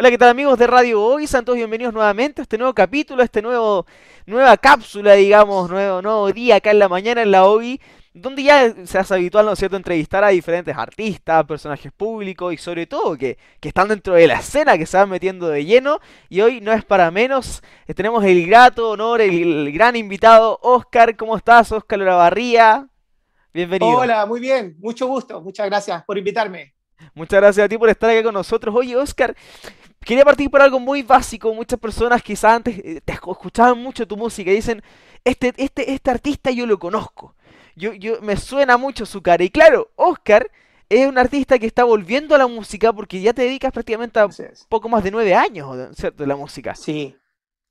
Hola, ¿qué tal amigos de Radio Hoy? Sean todos bienvenidos nuevamente a este nuevo capítulo, a este nuevo, nueva cápsula, digamos, nuevo, nuevo día acá en la mañana en la Hoy, donde ya se hace habitual, ¿no es cierto?, entrevistar a diferentes artistas, personajes públicos y sobre todo que, que están dentro de la escena, que se van metiendo de lleno. Y hoy no es para menos, eh, tenemos el grato honor, el, el gran invitado, Oscar. ¿Cómo estás, Oscar Lorabarría? Bienvenido. Hola, muy bien, mucho gusto, muchas gracias por invitarme. Muchas gracias a ti por estar aquí con nosotros. Oye, Oscar, quería partir por algo muy básico. Muchas personas quizás antes eh, te escuchaban mucho tu música y dicen, este, este, este artista yo lo conozco. Yo, yo, me suena mucho su cara. Y claro, Oscar es un artista que está volviendo a la música porque ya te dedicas prácticamente a poco más de nueve años, ¿cierto? De la música. Sí,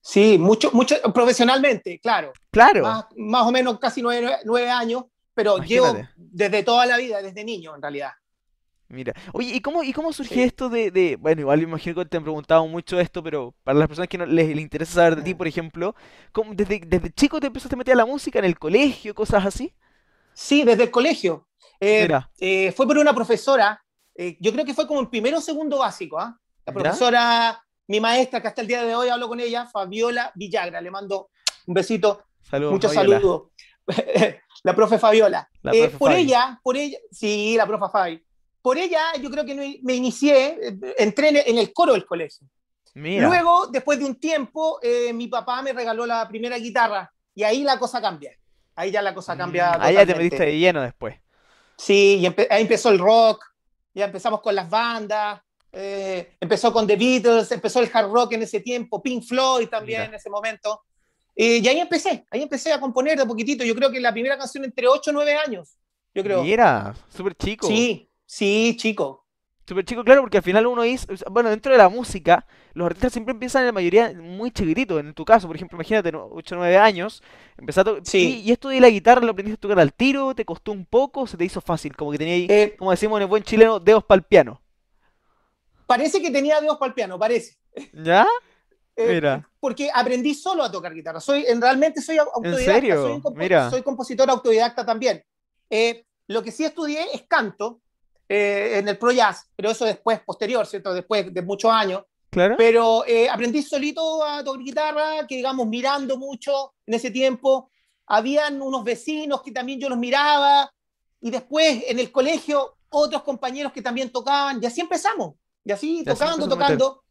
sí, mucho, mucho, profesionalmente, claro. Claro. Más, más o menos casi nueve, nueve años, pero Imagínate. llevo desde toda la vida, desde niño en realidad. Mira, oye, ¿y cómo, y cómo surge Sí. esto de, de- bueno, igual me imagino que te han preguntado mucho esto, pero para las personas que no les, les interesa saber de ti, por ejemplo, ¿cómo, desde, desde chico te empezaste a meter a la música en el colegio, cosas así? Sí, desde el colegio. Eh, Mira, eh, fue por una profesora, eh, yo creo que fue como en primero o segundo básico, ¿ah? La Mira. profesora, mi maestra, que hasta el día de hoy hablo con ella, Fabiola Villagra, le mando un besito saludos, Muchos Fabiola. saludos. la profe Fabiola. La Eh, profe por Fabi. ella, por ella, sí, la profe Fabi. Por ella, yo creo que me, inicié, eh, entré en, el coro del colegio. Mira, Luego, después de un tiempo, eh, mi papá me regaló la primera guitarra y ahí la cosa cambia. Ahí ya la cosa cambia. Mm, ahí ya te metiste de lleno después. Sí, y empe- ahí empezó el rock, ya empezamos con las bandas, eh, empezó con The Beatles, empezó el hard rock en ese tiempo, Pink Floyd también Mira. en ese momento. Eh, y ahí empecé, ahí empecé a componer de poquitito. Yo creo que la primera canción entre 8 y 9 años, yo creo. Mira, súper chico. Sí, sí, chico. Súper chico, claro, porque al final uno es, bueno, dentro de la música, los artistas siempre empiezan en la mayoría muy chiquititos. En tu caso, por ejemplo, imagínate, 8 o 9 años, empezaste Sí. y, y esto de la guitarra lo aprendiste a tocar al tiro, te costó un poco, se te hizo fácil, como que tenía ahí, Eh, como decimos en el buen chileno, dedos para el piano. parece que tenía dedos para el piano, parece. ¿Ya? Eh, Mira. Porque aprendí solo a tocar guitarra. Soy, en, realmente soy autodidacta. serio? Soy, compo- Mira. soy compositor autodidacta también. Eh, lo que sí estudié es canto eh, en el Pro Jazz, pero eso después, posterior, ¿cierto? Después de muchos años. Claro. Pero eh, aprendí solito a tocar guitarra, que digamos, mirando mucho en ese tiempo. Habían unos vecinos que también yo los miraba. Y después en el colegio, otros compañeros que también tocaban. Y así empezamos. Y así, Y así tocando, tocando.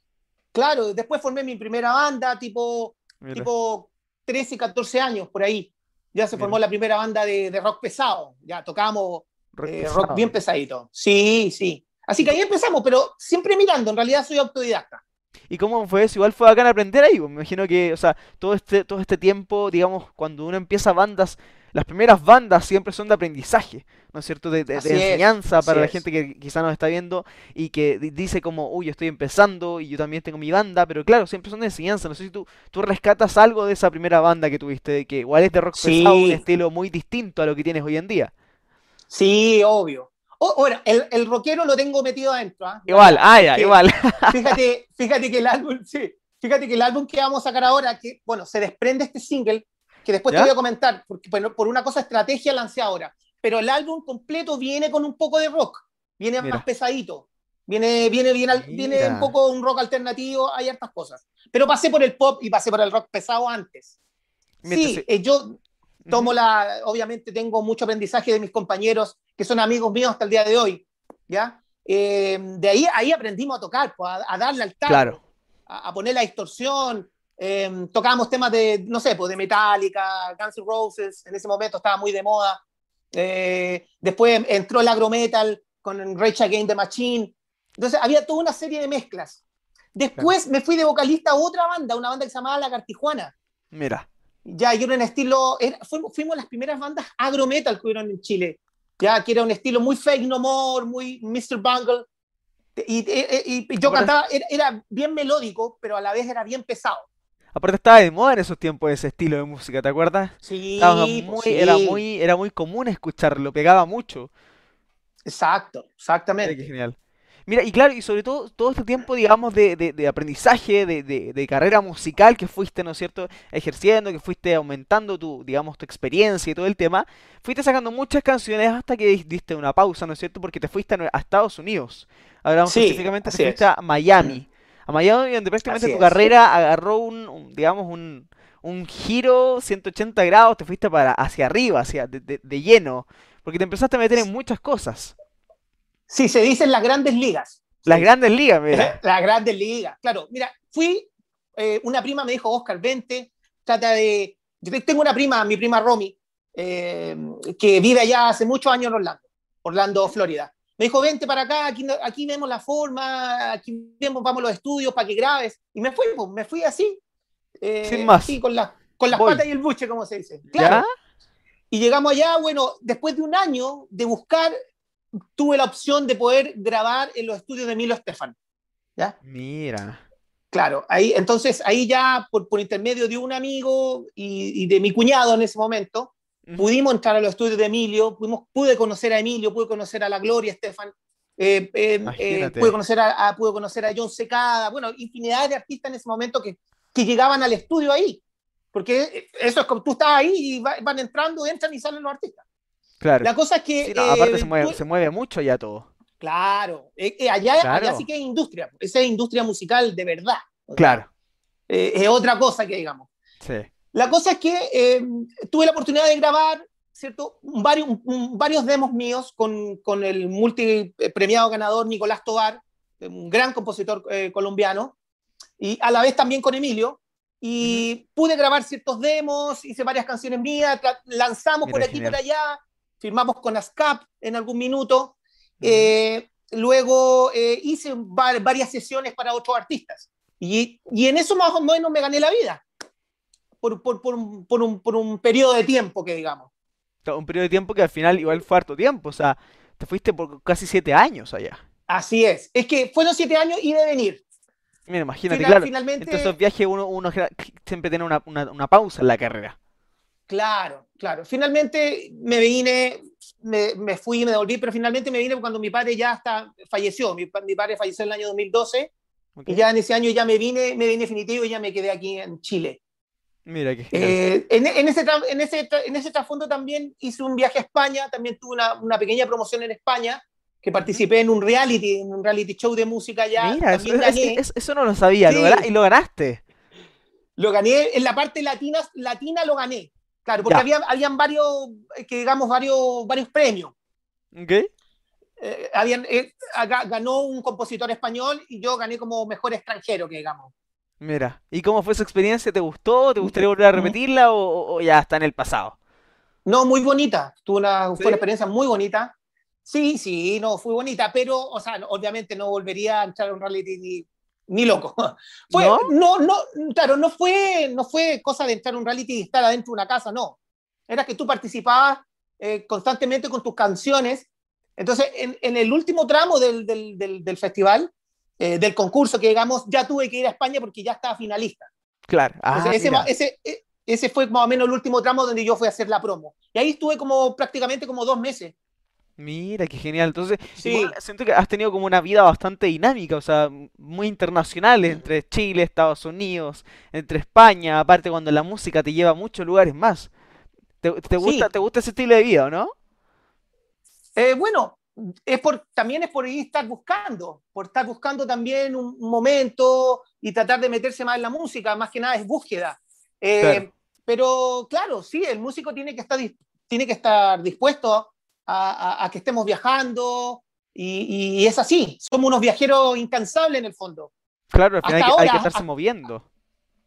Claro, después formé mi primera banda, tipo, Mira. tipo 13, 14 años, por ahí. Ya se formó Mira. la primera banda de, de rock pesado. Ya tocábamos Rock eh, rock bien pesadito. Sí, sí. Así que ahí empezamos, pero siempre mirando. En realidad soy autodidacta. ¿Y cómo fue eso? Igual fue bacán aprender ahí, pues, me imagino que, o sea, todo este, todo este tiempo, digamos, cuando uno empieza bandas, las primeras bandas siempre son de aprendizaje, ¿no es cierto? De, de- de Así es, enseñanza para la es. gente que quizá nos está viendo y que di- dice como, uy, yo estoy empezando y yo también tengo mi banda, pero claro, siempre son de enseñanza. No sé si tú, tú rescatas algo de esa primera banda que tuviste, que igual es de rock pesado, un estilo muy distinto a lo que tienes hoy en día. Sí, obvio. O- ahora, el, el rockero lo tengo metido adentro. ¿ah? Igual, ah, ya, que- igual. Fíjate, fíjate que el álbum, sí, fíjate que el álbum que vamos a sacar ahora, que bueno, se desprende este single, que después ¿Ya? te voy a comentar, porque bueno, por una cosa estrategia lancé ahora, pero el álbum completo viene con un poco de rock, viene Mira. más pesadito, viene, viene, viene, un poco un rock alternativo, hay hartas cosas, pero pasé por el pop y pasé por el rock pesado antes. Mira, Sí, eh, yo tomo la, obviamente tengo mucho aprendizaje de mis compañeros que son amigos míos hasta el día de hoy, ¿ya? Eh, de ahí, ahí aprendimos a tocar, pues, a, a darle al taco, Claro. a, a poner la distorsión, eh, tocábamos temas de, no sé, pues de Metallica, Guns N' Roses, en ese momento estaba muy de moda, Eh, después entró el agro metal con Rage Against the Machine, entonces había toda una serie de mezclas. Después me fui de vocalista a otra banda, una banda que se llamaba La Cartijuana, Mira. Ya, y era un estilo, era- fuimos, fuimos las primeras bandas agro metal que hubieron en Chile, ya, que era un estilo muy fake no more, muy Mr. Bungle, y, y- y yo cantaba, era, era bien melódico, pero a la vez era bien pesado. Aparte estaba de moda en esos tiempos ese estilo de música, ¿te acuerdas? Sí, pues muy, sí. era muy, era muy común escucharlo, pegaba mucho. Exacto, exactamente. qué genial. Mira, y claro, y sobre todo, todo este tiempo, digamos, de, de- de aprendizaje, de, de- de carrera musical que fuiste, ¿no es cierto?, ejerciendo, que fuiste aumentando tu, digamos, tu experiencia y todo el tema, fuiste sacando muchas canciones hasta que di- diste una pausa, ¿no es cierto?, porque te fuiste a, Estados Unidos. Hablamos Sí, específicamente, te fuiste es. a Miami. A Miami, donde prácticamente Así tu es. carrera agarró un, un, digamos, un, un giro 180 grados, te fuiste para hacia arriba, hacia de, de- de lleno, porque te empezaste a meter en muchas cosas. Sí, se dicen las grandes ligas. Las grandes ligas, mira. Las grandes ligas. Claro, mira, fui, eh, una prima me dijo, Oscar, vente, trata de... Yo tengo una prima, mi prima Romy, eh, que vive allá hace muchos años en Orlando, Orlando, Florida. Me dijo, vente para acá, aquí, aquí vemos la forma, aquí vemos, vamos los estudios para que grabes. Y me fui, pues, me fui así. eh, Sin más. así, con, la- con las Voy. patas y el buche, como se dice. ¿Ya? Claro. Y llegamos allá, bueno, después de un año de buscar, tuve la opción de poder grabar en los estudios de Milo Estefan. ¿Ya? Mira. Claro, ahí, entonces ahí ya por, por intermedio de un amigo y, y de mi cuñado en ese momento, pudimos entrar a los estudios de Emilio, pudimos, pude conocer a Emilio, pude conocer a la Gloria Estefan, eh, eh, eh, Imagínate. pude, conocer a, a- pude conocer a John Secada, bueno, infinidad de artistas en ese momento que, que llegaban al estudio ahí, porque eso es como tú estás ahí y va- van entrando, entran y salen los artistas. Claro. La cosa es que... Sí, no, aparte eh, se mueve, tú- se mueve mucho ya todo. Claro, eh, eh, allá, Claro. allá sí que es industria, esa es industria musical de verdad. O sea, Claro. eh, es otra cosa que digamos. Sí. La cosa es que eh, tuve la oportunidad de grabar, ¿cierto? Varios, demos míos con, con el multipremiado ganador Nicolás Tobar, un gran compositor eh, colombiano, y a la vez también con Emilio. Y pude grabar ciertos demos, hice varias canciones mías, lanzamos Mira, por aquí genial. por allá, firmamos con ASCAP en algún minuto. Eh, luego eh, hice va- varias sesiones para otros artistas. Y, y en eso más o menos me gané la vida. Por, por, por, un, por, un, por un periodo de tiempo que digamos. Un periodo de tiempo que al final igual fue harto tiempo. O sea, te fuiste por casi siete años allá. Así es. Es que fueron siete años y de venir. Mira, imagínate, Final- claro. finalmente, esos viajes uno, uno siempre tiene una, una- una pausa en la carrera. Claro, claro. Finalmente me vine, me, me fui, me devolví, pero finalmente me vine cuando mi padre ya está, falleció. Mi, mi padre falleció en el año 2012 ¿ok? y ya en ese año ya me vine, me vine definitivo y ya me quedé aquí en Chile. Mira, genial. Eh, en, en ese, en, ese, en ese trasfondo también hice un viaje a España, también tuve una, una pequeña promoción en España, que participé en un reality, en un reality show de música ya. Mira, eso, eso no lo sabía. lo Sí. gana- y lo ganaste. lo gané en la parte latina, latina lo gané. Claro, porque Ya. había, habían varios, eh, que digamos, varios, varios premios. ¿Ok? Eh, habían, eh, ganó un compositor español y yo gané como mejor extranjero, que digamos. Mira. ¿Y cómo fue esa experiencia? ¿Te gustó? ¿Te gustaría volver a repetirla o, ya está en el pasado? No, muy bonita. Tuve una, ¿Sí? fue una experiencia muy bonita. Sí, sí, no, fue bonita, pero, o sea, obviamente no volvería a entrar a un reality ni, loco. Fue, ¿No? ¿No? no, claro, no fue, no fue cosa de entrar a un reality y estar adentro de una casa, no. Era que tú participabas eh, constantemente con tus canciones. Entonces, en, en el último tramo del, del, del, del festival, eh, del concurso, que digamos, ya tuve que ir a España porque ya estaba finalista. Claro. Ah, Entonces, ese, ese, e- ese fue más o menos el último tramo donde yo fui a hacer la promo. Y ahí estuve como prácticamente como dos meses. Mira, qué genial. Entonces, Sí. igual siento que has tenido como una vida bastante dinámica, o sea, muy internacional entre Chile, Estados Unidos, entre España, aparte cuando la música te lleva a muchos lugares más. ¿Te, te gusta, Sí. te gusta ese estilo de vida, o no? Eh, bueno, es por, también es por ahí estar buscando, por estar buscando también un, momento y tratar de meterse más en la música, más que nada es búsqueda. Eh, Claro. Pero claro, sí, el músico tiene que estar, tiene que estar dispuesto a, a- a que estemos viajando y, y es así, somos unos viajeros incansables en el fondo. Claro, al final hay que, hay que ahora, estarse hasta- moviendo.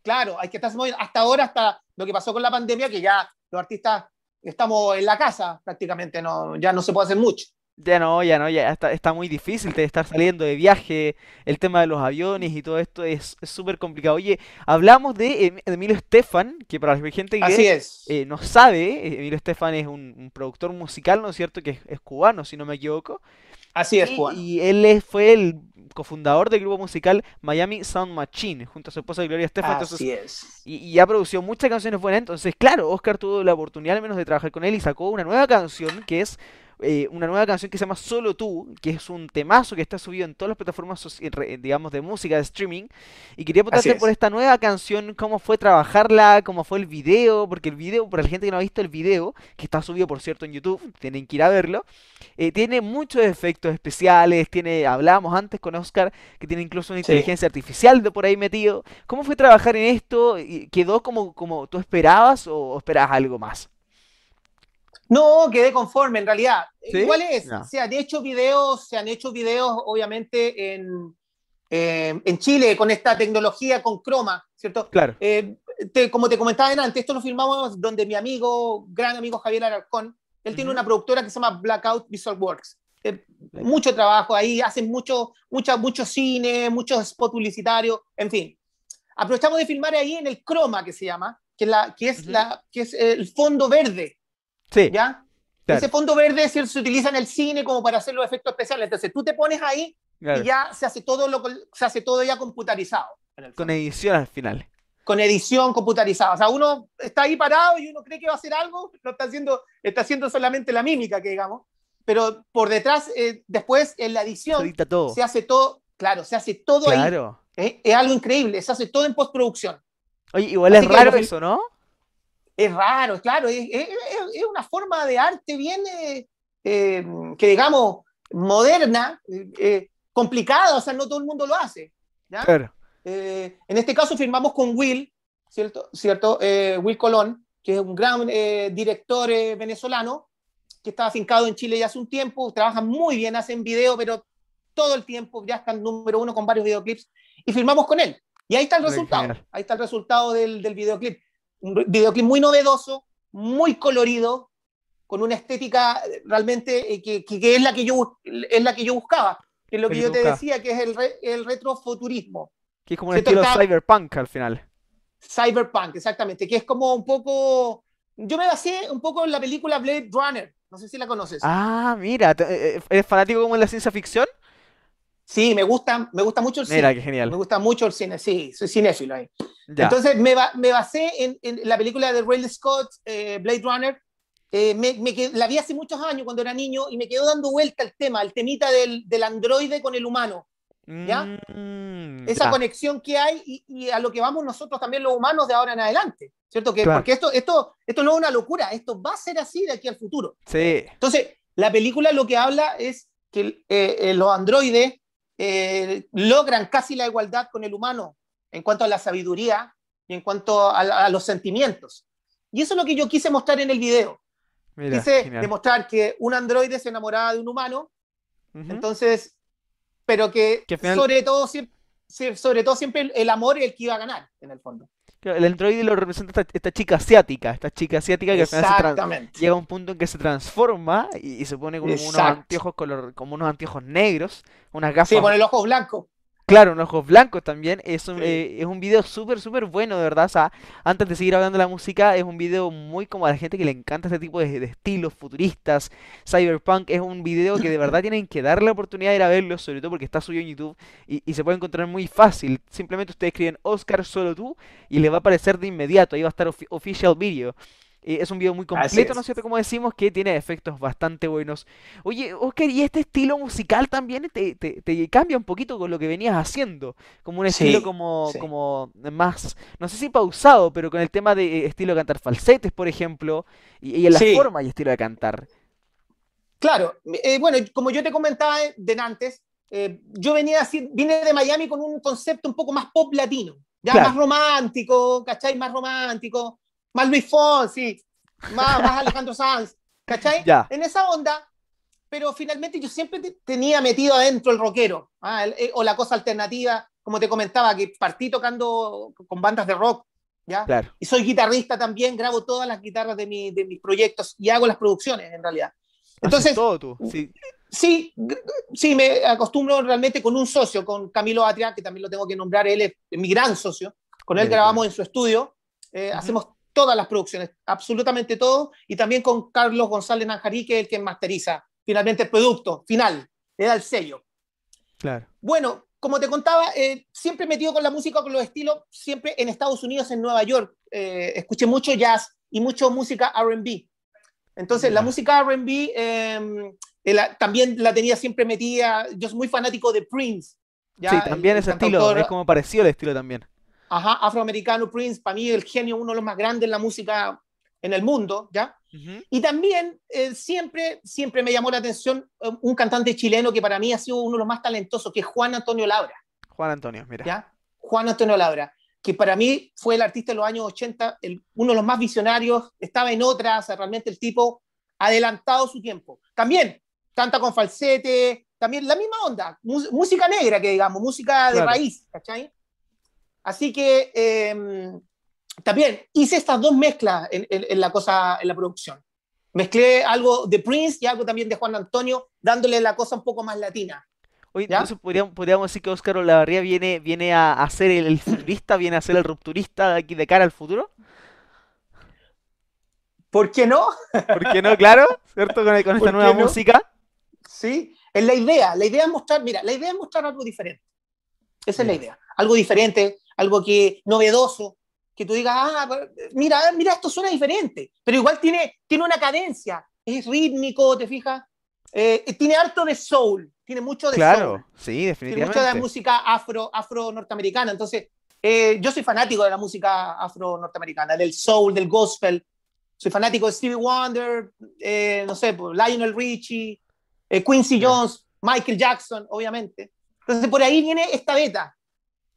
Claro, hay que estar moviendo. Hasta ahora, hasta lo que pasó con la pandemia, que ya los artistas estamos en la casa prácticamente, no, ya no se puede hacer mucho. Ya no, ya no, ya está, está muy difícil de estar saliendo de viaje, el tema de los aviones y todo esto es es súper complicado. Oye, hablamos de Em- Emilio Estefan, que para la gente que Así es. eh, no sabe, Emilio Estefan es un, un productor musical, ¿no es cierto? Que es, es cubano, si no me equivoco. Así es, Y, Juan. y él fue el cofundador del grupo musical Miami Sound Machine, junto a su esposa Gloria Estefan. Entonces, Así es. y, y ha producido muchas canciones buenas. Entonces, claro, Oscar tuvo la oportunidad al menos de trabajar con él y sacó una nueva canción que es eh, una nueva canción que se llama Solo tú, que es un temazo que está subido en todas las plataformas, digamos, de música, de streaming. Y quería preguntarte por esta nueva canción, cómo fue trabajarla, cómo fue el video, porque el video, para la gente que no ha visto el video, que está subido, por cierto, en YouTube, tienen que ir a verlo, eh, tiene muchos efectos especiales, tiene, hablábamos antes con Oscar, que tiene incluso una inteligencia artificial de por ahí metido. ¿Cómo fue trabajar en esto? ¿Quedó como, como tú esperabas o esperabas algo más? No, quedé conforme, en realidad. ¿Cuál es? Se han hecho videos, se han hecho videos, obviamente, en, eh, en Chile con esta tecnología con croma, ¿cierto? Claro. Eh, como te comentaba antes, esto lo filmamos donde mi amigo, gran amigo Javier Alarcón, él tiene una productora que se llama Blackout Visual Works. Eh, mucho trabajo ahí, hacen mucho, mucho, mucho cine, muchos spots publicitarios, en fin. Aprovechamos de filmar ahí en el croma que se llama, que, la, que, es, la, que es el fondo verde Sí. ¿Ya? Ese fondo verde se, se utiliza en el cine como para hacer los efectos especiales. Entonces tú te pones ahí y ya se hace todo lo se hace todo ya computarizado. Con edición al final. Con edición computarizada. O sea, uno está ahí parado y uno cree que va a hacer algo, lo está haciendo, está haciendo solamente la mímica, que digamos. Pero por detrás, eh, después en la edición, se, hace todo, claro, se hace todo claro. ahí. Es, algo increíble, se hace todo en postproducción. Oye, igual es raro eso, ¿no? Es raro, claro, es, una forma de arte bien, eh, eh, que digamos, moderna, eh, complicada, o sea, no todo el mundo lo hace. en este caso firmamos con Will, ¿cierto? ¿cierto? Will Colón, que es un gran director venezolano, que está afincado en Chile ya hace un tiempo, trabaja muy bien, hacen video, pero todo el tiempo ya está en número uno con varios videoclips, y firmamos con él. Y ahí está el resultado, ahí está el resultado del, del videoclip un videoclip muy novedoso, muy colorido, con una estética realmente eh, que, que, es, la que, yo, es la que yo buscaba, que es lo que yo te decía, que es el, el retrofuturismo. Que es como un estilo cyberpunk al final. Cyberpunk, exactamente, que es como un poco... Yo me basé un poco en la película Blade Runner, no sé si la conoces. Ah, mira, eh, eh, ¿eres fanático como en la ciencia ficción? Sí, me gusta, me gusta mucho el cine. Mira, qué genial. Me gusta mucho el cine, sí, soy cinéfilo ahí. Entonces me, me basé en, en, la película de Ridley Scott, eh, Blade Runner. Eh, me, me la vi hace muchos años cuando era niño y me quedó dando vuelta el tema, el temita del, del androide con el humano. ¿Ya? Mm, Esa conexión que hay y, y, a lo que vamos nosotros también los humanos de ahora en adelante. ¿Cierto? Que, Porque esto, esto, esto no es una locura, esto va a ser así de aquí al futuro. Sí. Entonces, la película lo que habla es que eh, los androides logran casi la igualdad con el humano en cuanto a la sabiduría y en cuanto a, los sentimientos. Y eso es lo que yo quise mostrar en el video. quise demostrar que un androide se enamoraba de un humano, entonces, pero que, sobre, todo, sobre todo siempre el, amor es el que iba a ganar, en el fondo. El androide lo representa esta, chica asiática, esta chica asiática que al final llega a un punto en que se transforma y, se pone como unos anteojos color, como unos anteojos negros, unas gafas. Sí, con el ojo blanco. Claro, un ojos blancos también. Es un, eh, es un video súper, súper bueno, de verdad. O sea, antes de seguir hablando de la música, es un video muy como a la gente que le encanta este tipo de, estilos futuristas, cyberpunk. Es un video que de verdad tienen que darle la oportunidad de ir a verlo, sobre todo porque está subido en YouTube y, y se puede encontrar muy fácil. Simplemente ustedes escriben Oscar solo tú y les va a aparecer de inmediato. Ahí va a estar official video. Eh, es un video muy completo, ¿no es cierto? Como decimos, que tiene efectos bastante buenos. Oye, Oscar, ¿y este estilo musical también te, te, cambia un poquito con lo que venías haciendo? Como un estilo como, como más, no sé si pausado, pero con el tema de eh, estilo de cantar falsetes, por ejemplo, y, en la forma y estilo de cantar. Claro, eh, bueno, como yo te comentaba de antes, yo venía así, vine de Miami con un concepto un poco más pop latino, ya más romántico, ¿cachai? Más romántico más Luis Fonsi, más, más Alejandro Sanz, ¿cachai? En esa onda, pero finalmente yo siempre tenía metido adentro el rockero, ¿ah? eh, o la cosa alternativa, como te comentaba, que partí tocando con bandas de rock, ¿ya? Claro. Y soy guitarrista también, grabo todas las guitarras de, mi, de mis proyectos y hago las producciones, en realidad. Entonces, todo tú, sí. Sí, sí, me acostumbro realmente con un socio, con Camilo Atria, que también lo tengo que nombrar, él es mi gran socio. Con él grabamos en su estudio, eh, hacemos todas las producciones, absolutamente todo, y también con Carlos González Nanjarí, que es el que masteriza finalmente el producto final, le da el sello. Claro. Bueno, como te contaba, eh, siempre metido con la música, con los estilos, siempre en Estados Unidos, en Nueva York, eh, escuché mucho jazz y mucho música RB. Entonces, la música RB eh, también la tenía siempre metida. Yo soy muy fanático de Prince. ¿ya? Sí, también ese estilo, es como pareció el estilo también. Ajá, afroamericano Prince, para mí el genio, uno de los más grandes en la música en el mundo, ¿ya? Y también eh, siempre, siempre me llamó la atención eh, un cantante chileno que para mí ha sido uno de los más talentosos, que es Juan Antonio Labra. Juan Antonio, mira. ¿Ya? Juan Antonio Labra, que para mí fue el artista de los años 80, uno de los más visionarios, estaba en otras, realmente el tipo adelantado su tiempo. También canta con falsete, también la misma onda, música negra que digamos, música de raíz, ¿cachai? Así que em, también hice estas dos mezclas en, la cosa, en la producción. Mezclé algo de Prince y algo también de Juan Antonio, dándole la cosa un poco más latina. Oye, entonces podríamos, podríamos, decir que Oscar Olavarría viene, viene a, ser el, futurista, viene a ser el rupturista de aquí de cara al futuro. ¿Por qué no? ¿Por qué no? Claro, ¿cierto? Con, esta nueva música. Sí, es la idea. La idea es mostrar, mira, la idea es mostrar algo diferente. Esa es la idea. Algo diferente, algo que novedoso, que tú digas, ah, mira, mira, esto suena diferente, pero igual tiene, tiene una cadencia, es rítmico, ¿te fijas? Eh, tiene harto de soul, tiene mucho de claro, sí, definitivamente. Tiene mucho de música afro, afro norteamericana. Entonces, eh, yo soy fanático de la música afro norteamericana, del soul, del gospel. Soy fanático de Stevie Wonder, eh, no sé, pues, Lionel Richie, Quincy Jones, Michael Jackson, obviamente. Entonces, por ahí viene esta beta.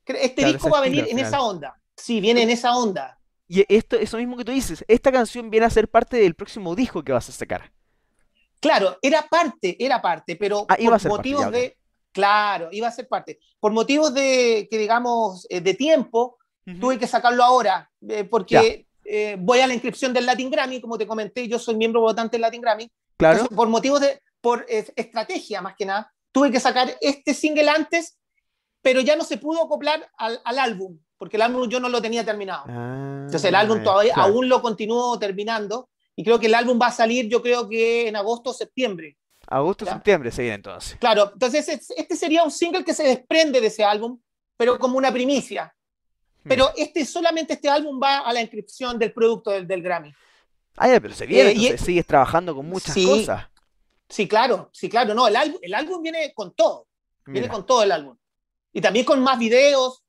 Este disco va a venir en esa onda. Sí, viene en esa onda. Y esto, eso mismo que tú dices, esta canción viene a ser parte del próximo disco que vas a sacar. Claro, era parte, era parte, pero ah, por motivos de. Claro, iba a ser parte. Por motivos de, que digamos, eh, de tiempo, tuve que sacarlo ahora, eh, porque eh, voy a la inscripción del Latin Grammy, como te comenté, yo soy miembro votante del Latin Grammy. Claro. por motivos de, por estrategia más que nada, tuve que sacar este single antes, pero ya no se pudo acoplar al, al álbum porque el álbum yo no lo tenía terminado. Ah, Entonces el álbum todavía aún lo continúo terminando y creo que el álbum va a salir yo creo que en agosto o septiembre. Agosto o septiembre se viene entonces. Claro, entonces este sería un single que se desprende de ese álbum, pero como una primicia. Hmm. Pero este, solamente este álbum va a la inscripción del producto del, Grammy. Ah, pero se viene, eh, sigues trabajando con muchas cosas. Sí, claro, sí, claro, no, el álbum, el álbum viene con todo, viene con todo el álbum. Y también con más videos,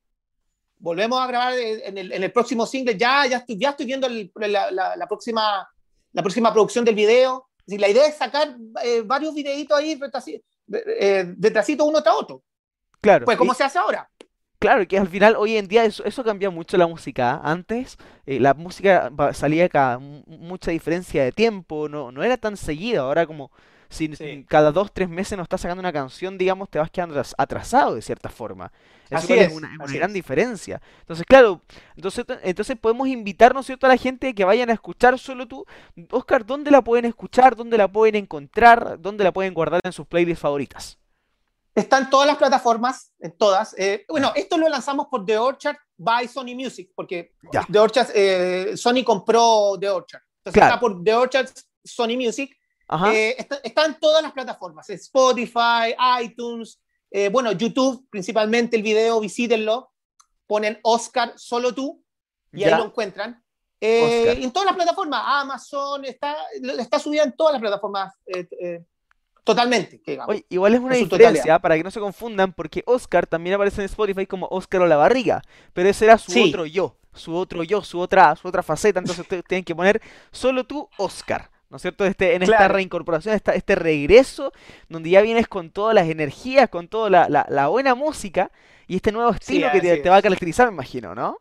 volvemos a grabar en el, en el próximo single, ya, ya, estoy, ya estoy viendo la, la, próxima, la próxima producción del video. la idea es sacar eh, varios videitos ahí eh, detrásito uno tras otro. Claro. Pues como se hace ahora. Claro, que al final hoy en día eso, eso cambia mucho la música. Antes eh, la música salía cada mucha diferencia de tiempo, no, no era tan seguida. Ahora como si cada dos, tres meses no estás sacando una canción, digamos, te vas quedando atrasado de cierta forma. Eso es, una, gran diferencia. Entonces, claro, entonces, entonces podemos invitarnos cierto?, a la gente que vayan a escuchar solo tú. Oscar, ¿dónde la pueden escuchar? ¿Dónde la pueden encontrar? ¿Dónde la pueden guardar en sus playlists favoritas? Está en todas las plataformas, en todas. Eh, bueno, esto lo lanzamos por The Orchard by Sony Music, porque The Orchard, eh, Sony compró The Orchard. Entonces está por The Orchard, Sony Music. Eh, está, en todas las plataformas, Spotify, iTunes, eh, bueno, YouTube, principalmente el video, visítenlo, ponen Oscar solo tú y ahí lo encuentran. Eh, en todas las plataformas, Amazon, está, está subida en todas las plataformas totalmente. igual es una diferencia para que no se confundan, porque Oscar también aparece en Spotify como Oscar o la barriga, pero ese era su otro yo, su otro yo, su otra, su otra faceta, entonces ustedes tienen que poner solo tú Oscar. ¿No es cierto? Este, en esta reincorporación, esta, este regreso, donde ya vienes con todas las energías, con toda la, buena música y este nuevo estilo que te, va a caracterizar, me imagino, ¿no?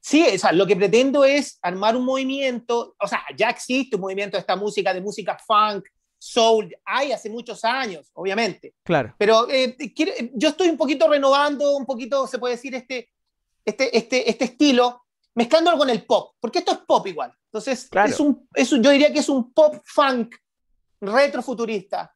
Sí, o sea, lo que pretendo es armar un movimiento, o sea, ya existe un movimiento de esta música, de música funk, soul, hay hace muchos años, obviamente. Claro. Pero eh, yo estoy un poquito renovando, un poquito, se puede decir, este, este, este, este estilo, mezclándolo con el pop, porque esto es pop igual. Entonces, es un, yo diría que es un pop funk retrofuturista.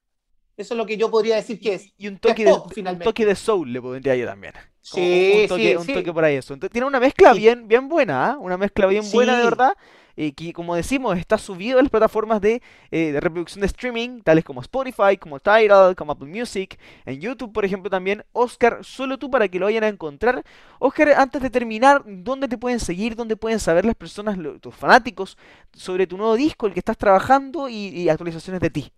Eso es lo que yo podría decir que es. Y un toque, de, un toque de soul le pondría yo también. Sí, un toque, un toque por ahí eso. tiene una mezcla bien, bien buena, ¿ah? una mezcla bien buena de verdad. Eh, que como decimos está subido a las plataformas de, eh, de, reproducción de streaming, tales como Spotify, como Tidal, como Apple Music, en YouTube por ejemplo también, Oscar, solo tú para que lo vayan a encontrar. Oscar, antes de terminar, ¿dónde te pueden seguir? ¿Dónde pueden saber las personas, tus fanáticos, sobre tu nuevo disco, el que estás trabajando y, y actualizaciones de ti?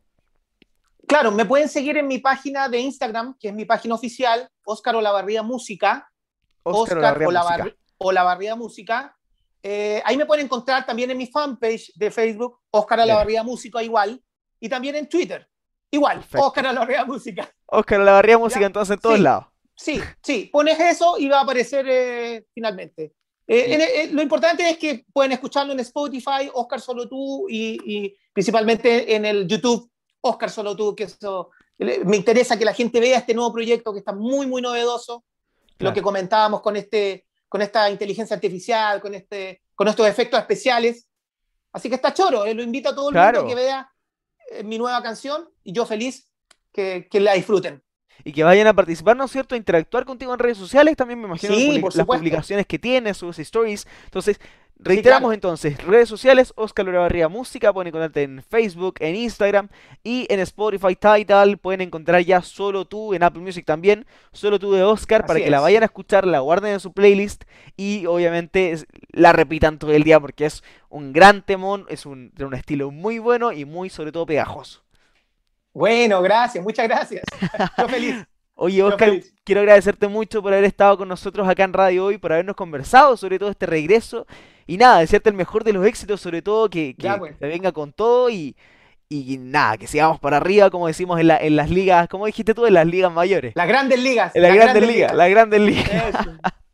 Claro, me pueden seguir en mi página de Instagram, que es mi página oficial, Oscar Olavarría Música. Oscar, Oscar Olavarría, Olavarría Música. Eh, ahí me pueden encontrar también en mi fanpage de Facebook, Oscar Olavarría Música igual, y también en Twitter, igual, Perfecto. Oscar Olavarría Música. Oscar Olavarría Música, entonces en todos sí, lados. Sí, sí, pones eso y va a aparecer eh, finalmente. Eh, en, lo importante es que pueden escucharlo en Spotify, Oscar Solo Tú, y, y principalmente en el YouTube Oscar Solo tú, que eso me interesa que la gente vea este nuevo proyecto que está muy, muy novedoso. Claro. Lo que comentábamos con, este, con esta inteligencia artificial, con, este, con estos efectos especiales. Así que está choro, eh, lo invito a todo el claro. mundo que vea eh, mi nueva canción y yo feliz que, que, la disfruten. Y que vayan a participar, ¿no es cierto? A interactuar contigo en redes sociales, también me imagino sí, las publicaciones que tienes, sus stories. Entonces, Reiteramos sí, claro. entonces, redes sociales, Oscar Olavarría Música, pueden encontrarte en Facebook, en Instagram y en Spotify, Tidal, pueden encontrar ya solo tú, en Apple Music también, solo tú de Oscar, Así para que es. la vayan a escuchar, la guarden en su playlist y obviamente la repitan todo el día porque es un gran temón, es un, de un estilo muy bueno y muy sobre todo pegajoso. Bueno, gracias, muchas gracias. Yo feliz. Oye, Oscar, quiero agradecerte mucho por haber estado con nosotros acá en Radio Hoy, por habernos conversado sobre todo este regreso. Y nada, desearte el mejor de los éxitos, sobre todo que, que ya, pues. te venga con todo y, y nada, que sigamos para arriba, como decimos en, la, en las ligas, como dijiste tú, en las ligas mayores. Las grandes ligas. En las, las grandes, grandes ligas, ligas, las grandes ligas.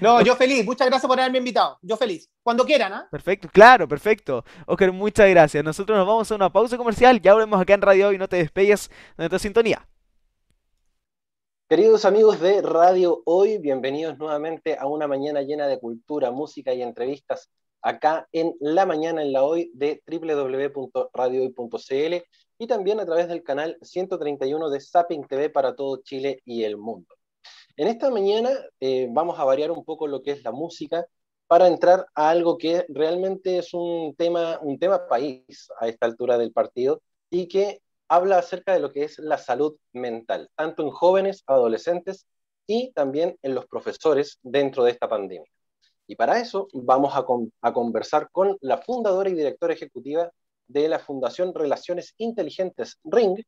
No, yo feliz, muchas gracias por haberme invitado. Yo feliz. Cuando quieran, ¿ah? ¿eh? Perfecto, claro, perfecto. Oscar, muchas gracias. Nosotros nos vamos a una pausa comercial, ya volvemos acá en Radio Hoy, no te despegues de nuestra sintonía. Queridos amigos de Radio Hoy, bienvenidos nuevamente a una mañana llena de cultura, música y entrevistas acá en La Mañana en la Hoy de www.radiohoy.cl y también a través del canal 131 de Zapping TV para todo Chile y el mundo. En esta mañana eh, vamos a variar un poco lo que es la música para entrar a algo que realmente es un tema, un tema país a esta altura del partido y que habla acerca de lo que es la salud mental, tanto en jóvenes, adolescentes y también en los profesores dentro de esta pandemia. Y para eso vamos a, con, a conversar con la fundadora y directora ejecutiva de la Fundación Relaciones Inteligentes Ring,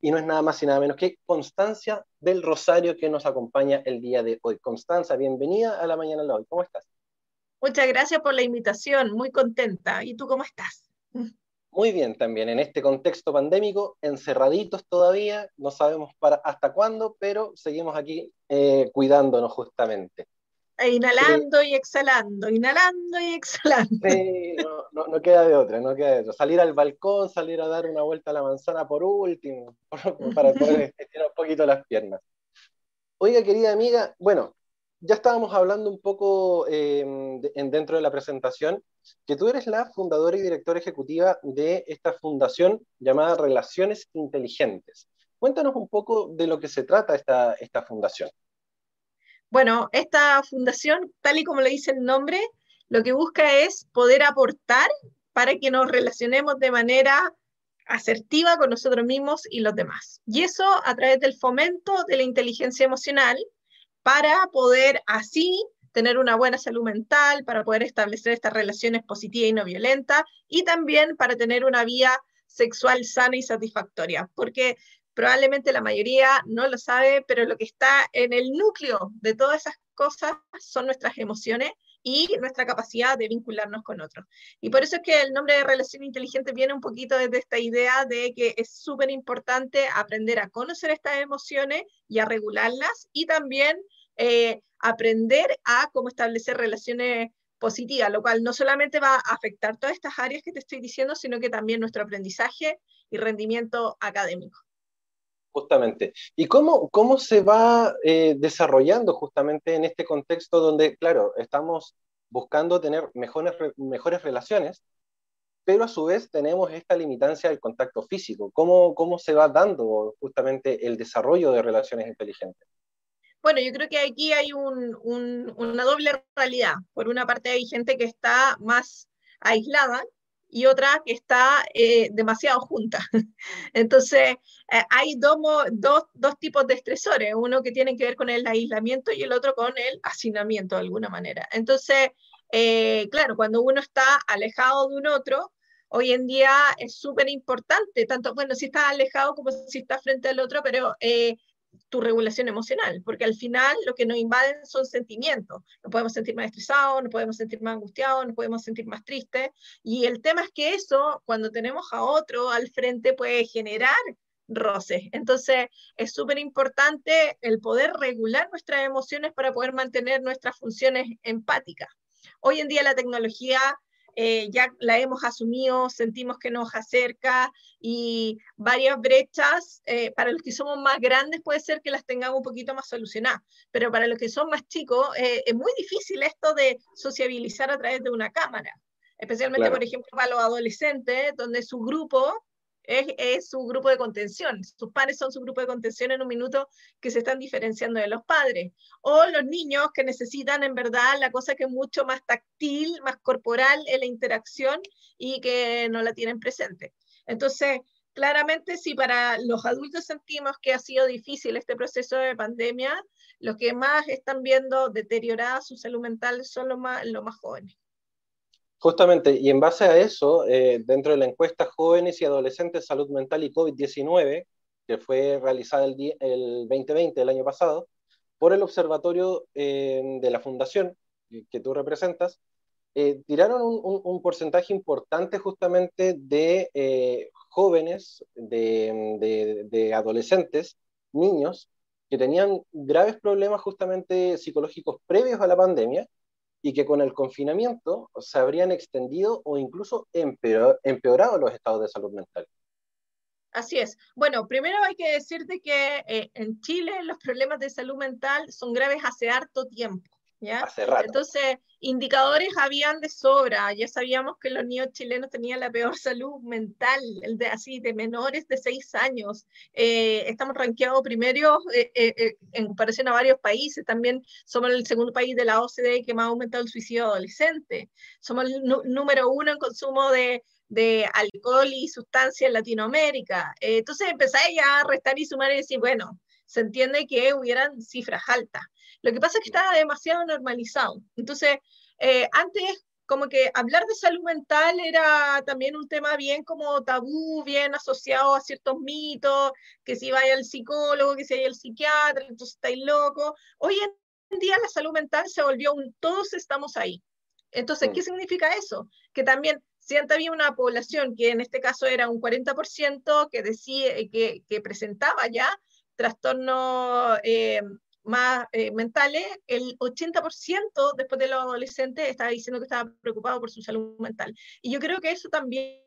y no es nada más y nada menos que Constancia del Rosario que nos acompaña el día de hoy. Constanza, bienvenida a la mañana de hoy. ¿Cómo estás? Muchas gracias por la invitación, muy contenta. ¿Y tú cómo estás? Muy bien también, en este contexto pandémico, encerraditos todavía, no sabemos para hasta cuándo, pero seguimos aquí eh, cuidándonos justamente. E inhalando y exhalando, inhalando y exhalando. Sí, no, no, no, queda de otra, no queda de otra. Salir al balcón, salir a dar una vuelta a la manzana por último, para poder estirar un poquito las piernas. Oiga, querida amiga, bueno, ya estábamos hablando un poco de, en, dentro de la presentación, que tú eres la fundadora y directora ejecutiva de esta fundación llamada Relaciones Inteligentes. Cuéntanos un poco de lo que se trata esta, esta fundación. Bueno, esta fundación, tal y como le dice el nombre, lo que busca es poder aportar para que nos relacionemos de manera asertiva con nosotros mismos y los demás. Y eso a través del fomento de la inteligencia emocional para poder así tener una buena salud mental, para poder establecer estas relaciones positivas y no violentas, y también para tener una vida sexual sana y satisfactoria. Porque probablemente la mayoría no lo sabe, pero lo que está en el núcleo de todas esas cosas son nuestras emociones y nuestra capacidad de vincularnos con otros. Y por eso es que el nombre de relación inteligente viene un poquito desde esta idea de que es súper importante aprender a conocer estas emociones y a regularlas y también eh, aprender a cómo establecer relaciones positivas, lo cual no solamente va a afectar todas estas áreas que te estoy diciendo, sino que también nuestro aprendizaje y rendimiento académico. Justamente. ¿Y cómo, cómo se va eh, desarrollando justamente en este contexto donde, claro, estamos buscando tener mejores, mejores relaciones, pero a su vez tenemos esta limitancia del contacto físico? ¿Cómo, cómo se va dando justamente el desarrollo de relaciones inteligentes? Bueno, yo creo que aquí hay un, un, una doble realidad. Por una parte hay gente que está más aislada y otra que está eh, demasiado junta. Entonces, eh, hay dos, dos, dos, tipos de estresores, uno que tiene que ver con el aislamiento y el otro con el hacinamiento de alguna manera. Entonces, eh, claro, cuando uno está alejado de un otro, hoy en día es súper importante, tanto, bueno, si estás alejado como si estás frente al otro, pero tu regulación emocional, porque al final lo que nos invaden son sentimientos. Nos podemos sentir más estresados, nos podemos sentir más angustiados, nos podemos sentir más tristes. Y el tema es que eso, cuando tenemos a otro al frente, puede generar roces. Entonces, es súper importante el poder regular nuestras emociones para poder mantener nuestras funciones empáticas. Hoy en día la tecnología eh, ya la hemos asumido, sentimos que nos acerca y varias brechas, eh, para los que somos más grandes puede ser que las tengamos un poquito más solucionadas, pero para los que son más chicos eh, es muy difícil esto de sociabilizar a través de una cámara, especialmente, por ejemplo, para los adolescentes, donde su grupo es, su grupo de contención. Sus padres son su grupo de contención en un minuto que se están diferenciando de los padres. O los niños que necesitan en verdad la cosa que es mucho más táctil, más corporal en la interacción y que no la tienen presente. Entonces, claramente si para los adultos sentimos que ha sido difícil este proceso de pandemia, los que más están viendo deteriorada su salud mental son los más, los más jóvenes. Justamente, y en base a eso, eh, dentro de la encuesta Jóvenes y Adolescentes Salud Mental y COVID-19, que fue realizada el, el, 2020, el año pasado, por el Observatorio eh, de la Fundación que tú representas, eh, tiraron un, porcentaje importante justamente de jóvenes, de adolescentes, niños, que tenían graves problemas justamente psicológicos previos a la pandemia y que con el confinamiento se habrían extendido o incluso empeorado los estados de salud mental. Así es. Bueno, primero hay que decirte que eh, en Chile los problemas de salud mental son graves hace harto tiempo. Entonces, indicadores habían de sobra, ya sabíamos que los niños chilenos tenían la peor salud mental, de así, de menores de 6 años. Eh, estamos rankeados primero eh, eh, en comparación a varios países, también somos el segundo país de la OCDE que más ha aumentado el suicidio adolescente, somos el número uno en consumo de, de alcohol y sustancias en Latinoamérica. entonces empezáis a restar y sumar y decir, bueno, se entiende que hubieran cifras altas. Lo que pasa es que está demasiado normalizado. Entonces, eh, antes como que hablar de salud mental era también un tema bien como tabú, bien asociado a ciertos mitos, que si vaya al psicólogo, que si vaya al psiquiatra, entonces estáis loco. Hoy en día la salud mental se volvió un todos estamos ahí. Entonces, ¿qué significa eso? Que también si antes había una población que en este caso era un 40% que, decía, que, que presentaba ya trastornos eh, más eh, mentales, el 80% después de los adolescentes estaba diciendo que estaba preocupado por su salud mental. Y yo creo que eso también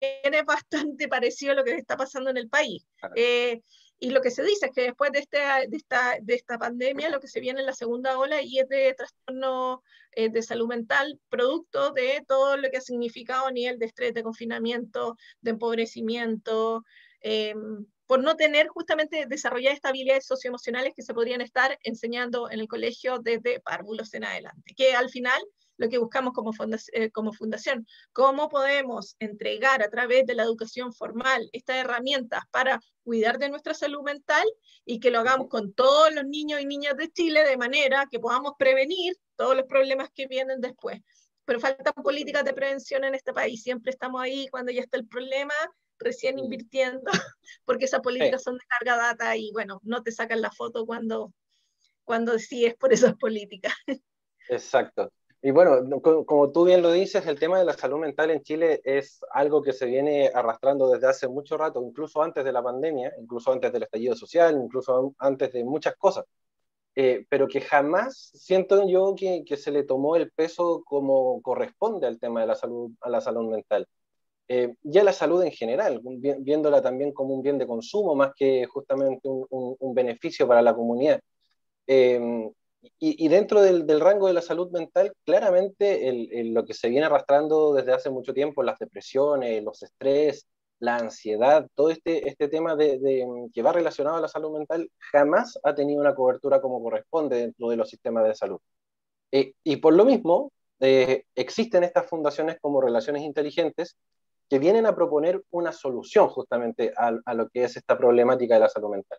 es bastante parecido a lo que está pasando en el país. Eh, y lo que se dice es que después de, este, de, esta, de esta pandemia, lo que se viene en la segunda ola y es de trastorno eh, de salud mental, producto de todo lo que ha significado a nivel de estrés, de confinamiento, de empobrecimiento, por no tener justamente desarrollar habilidades socioemocionales que se podrían estar enseñando en el colegio desde párvulos en adelante, que al final lo que buscamos como fundación, eh, como fundación, cómo podemos entregar a través de la educación formal estas herramientas para cuidar de nuestra salud mental y que lo hagamos con todos los niños y niñas de Chile de manera que podamos prevenir todos los problemas que vienen después. Pero faltan políticas de prevención en este país, siempre estamos ahí cuando ya está el problema recién mm. invirtiendo, porque esas políticas son de carga data y bueno, no te sacan la foto cuando, cuando decides por esas políticas. Exacto. Y bueno, como tú bien lo dices, el tema de la salud mental en Chile es algo que se viene arrastrando desde hace mucho rato, incluso antes de la pandemia, incluso antes del estallido social, incluso antes de muchas cosas, eh, pero que jamás siento yo que, que, se le tomó el peso como corresponde al tema de la salud, a la salud mental. Eh, ya la salud en general, viéndola también como un bien de consumo más que justamente un, beneficio para la comunidad. Em, y, dentro del, rango de la salud mental, claramente lo que se viene arrastrando desde hace mucho tiempo, las depresiones, los estrés, la ansiedad, todo este, este tema de, que va relacionado a la salud mental, jamás ha tenido una cobertura como corresponde dentro de los sistemas de salud. Eh, y por lo mismo, eh, existen estas fundaciones como Relaciones Inteligentes que vienen a proponer una solución justamente a, lo que es esta problemática de la salud mental.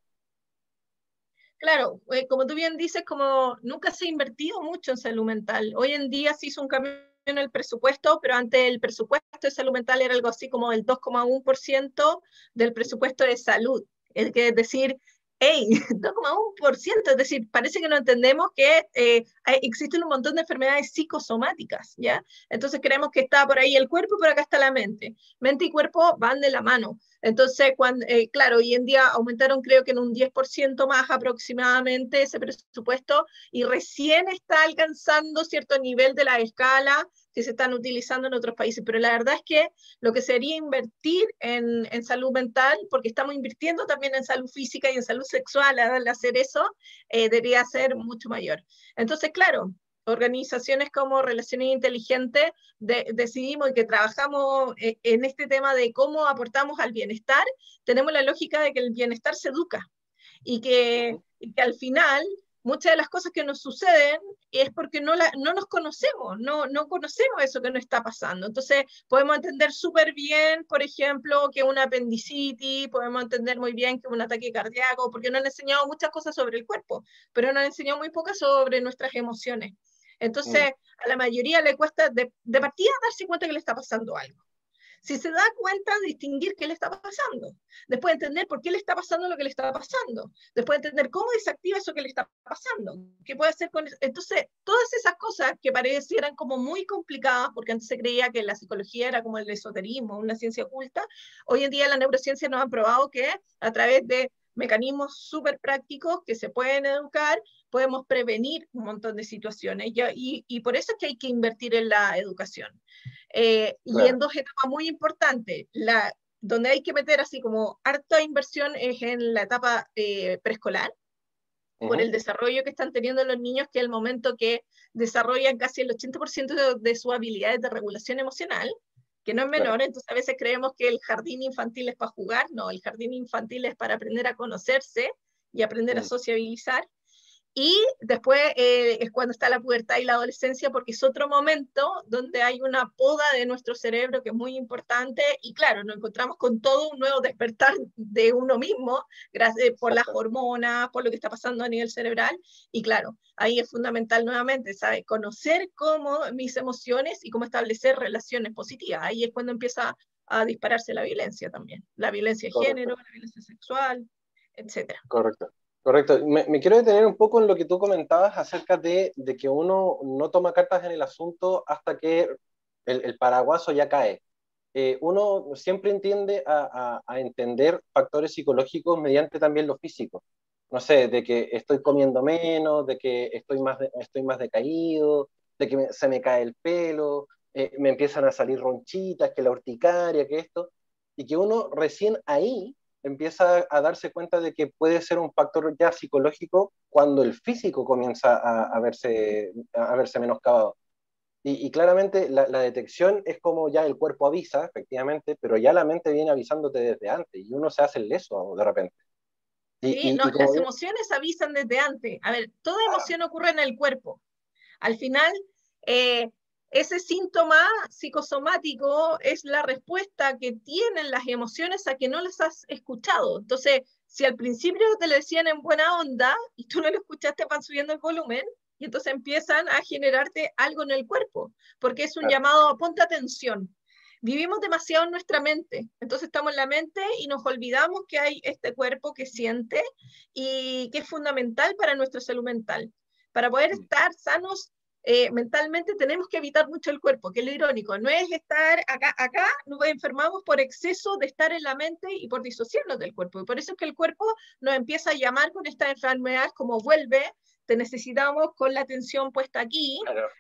Claro, eh, como tú bien dices, como nunca se ha invertido mucho en salud mental. Hoy en día se hizo un cambio en el presupuesto, pero antes el presupuesto de salud mental era algo así como el 2,1% del presupuesto de salud. Es decir, hey, 2,1%, es decir, parece que no entendemos que eh, existen un montón de enfermedades psicosomáticas, ¿ya? Entonces creemos que está por ahí el cuerpo, pero acá está la mente. Mente y cuerpo van de la mano. Entonces, eh, claro, hoy en día aumentaron creo que en un 10% más aproximadamente ese presupuesto y recién está alcanzando cierto nivel de la escala que se están utilizando en otros países, pero la verdad es que lo que sería invertir en, en salud mental, porque estamos invirtiendo también en salud física y en salud sexual al hacer eso, eh, debería ser mucho mayor. Entonces, claro, organizaciones como Relaciones Inteligentes decidimos y que trabajamos eh, en este tema de cómo aportamos al bienestar, tenemos la lógica de que el bienestar se educa y que, al final muchas de las cosas que nos suceden es porque no, no nos conocemos, no, no conocemos eso que nos está pasando. Entonces, podemos entender súper bien, por ejemplo, que una apendicitis, podemos entender muy bien que un ataque cardíaco, porque nos han enseñado muchas cosas sobre el cuerpo, pero nos han enseñado muy pocas sobre nuestras emociones. Entonces, mm. a la mayoría le cuesta de, de partida darse cuenta que le está pasando algo si se da cuenta, distinguir qué le está pasando. Después entender por qué le está pasando lo que le está pasando. Después entender cómo desactiva eso que le está pasando. ¿Qué puede hacer con eso? Entonces, todas esas cosas que parecieran como muy complicadas, porque antes se creía que la psicología era como el esoterismo, una ciencia oculta, hoy en día la neurociencia nos ha probado que a través de mecanismos súper prácticos que se pueden educar, podemos prevenir un montón de situaciones y, y, por eso es que hay que invertir en la educación. Eh, y en dos etapas muy importantes, la, donde hay que meter así como harta inversión es en la etapa eh, preescolar, por el desarrollo que están teniendo los niños, que es el momento que desarrollan casi el 80% de, de sus habilidades de regulación emocional, que no es menor, entonces a veces creemos que el jardín infantil es para jugar, no, el jardín infantil es para aprender a conocerse y aprender a sociabilizar. Y después eh, es cuando está la pubertad y la adolescencia, porque es otro momento donde hay una poda de nuestro cerebro que es muy importante. Y claro, nos encontramos con todo un nuevo despertar de uno mismo, gracias eh, por las hormonas, por lo que está pasando a nivel cerebral. Y claro, ahí es fundamental nuevamente, ¿sabe? Conocer cómo mis emociones y cómo establecer relaciones positivas. Ahí es cuando empieza a dispararse la violencia también. La violencia de género, la violencia sexual, etcétera. Correcto. Correcto. Me, quiero detener un poco en lo que tú comentabas acerca de, que uno no toma cartas en el asunto hasta que el, paraguaso ya cae. Eh, uno siempre entiende a, entender factores psicológicos mediante también lo físico. No sé, de que estoy comiendo menos, de que estoy más, estoy más decaído, de que se me cae el pelo, eh, me empiezan a salir ronchitas, que la urticaria, que esto, y que uno recién ahí empieza a darse cuenta de que puede ser un factor ya psicológico cuando el físico comienza a, verse, a verse menoscabado. Y, y claramente la, detección es como ya el cuerpo avisa, efectivamente, pero ya la mente viene avisándote desde antes y uno se hace el leso de repente. Y, sí, no, las emociones avisan desde antes. A ver, toda emoción ocurre en el cuerpo. Al final, eh, ese síntoma psicosomático es la respuesta que tienen las emociones a que no las has escuchado. Entonces, si al principio te lo decían en buena onda y tú no lo escuchaste, van subiendo el volumen y entonces empiezan a generarte algo en el cuerpo, porque es un llamado a ponte atención. Vivimos demasiado en nuestra mente, entonces estamos en la mente y nos olvidamos que hay este cuerpo que siente y que es fundamental para nuestra salud mental. Para poder mm. estar sanos eh, mentalmente tenemos que evitar mucho el cuerpo, que es lo irónico, no es estar acá, acá nos enfermamos por exceso de estar en la mente y por disociarnos del cuerpo. Y por eso es que el cuerpo nos empieza a llamar con esta enfermedad como vuelve, te necesitamos con la atención puesta aquí,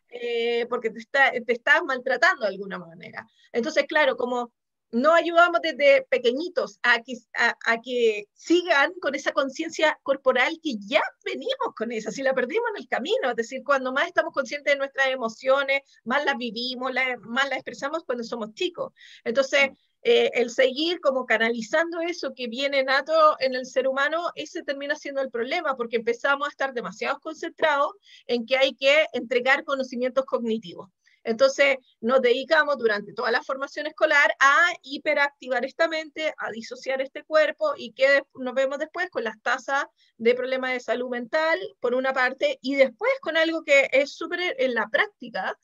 eh, porque te, está, te estás maltratando de alguna manera. Entonces, claro, como no ayudamos desde pequeñitos a que, a, que sigan con esa conciencia corporal que ya venimos con esa, si la perdimos en el camino, es decir, cuando más estamos conscientes de nuestras emociones, más las vivimos, más las expresamos cuando somos chicos. Entonces, mm. eh, el seguir como canalizando eso que viene nato en el ser humano, ese termina siendo el problema, porque empezamos a estar demasiado concentrados en que hay que entregar conocimientos cognitivos. Entonces, nos dedicamos durante toda la formación escolar a hiperactivar esta mente, a disociar este cuerpo y que nos vemos después con las tasas de problemas de salud mental, por una parte, y después con algo que es súper en la práctica,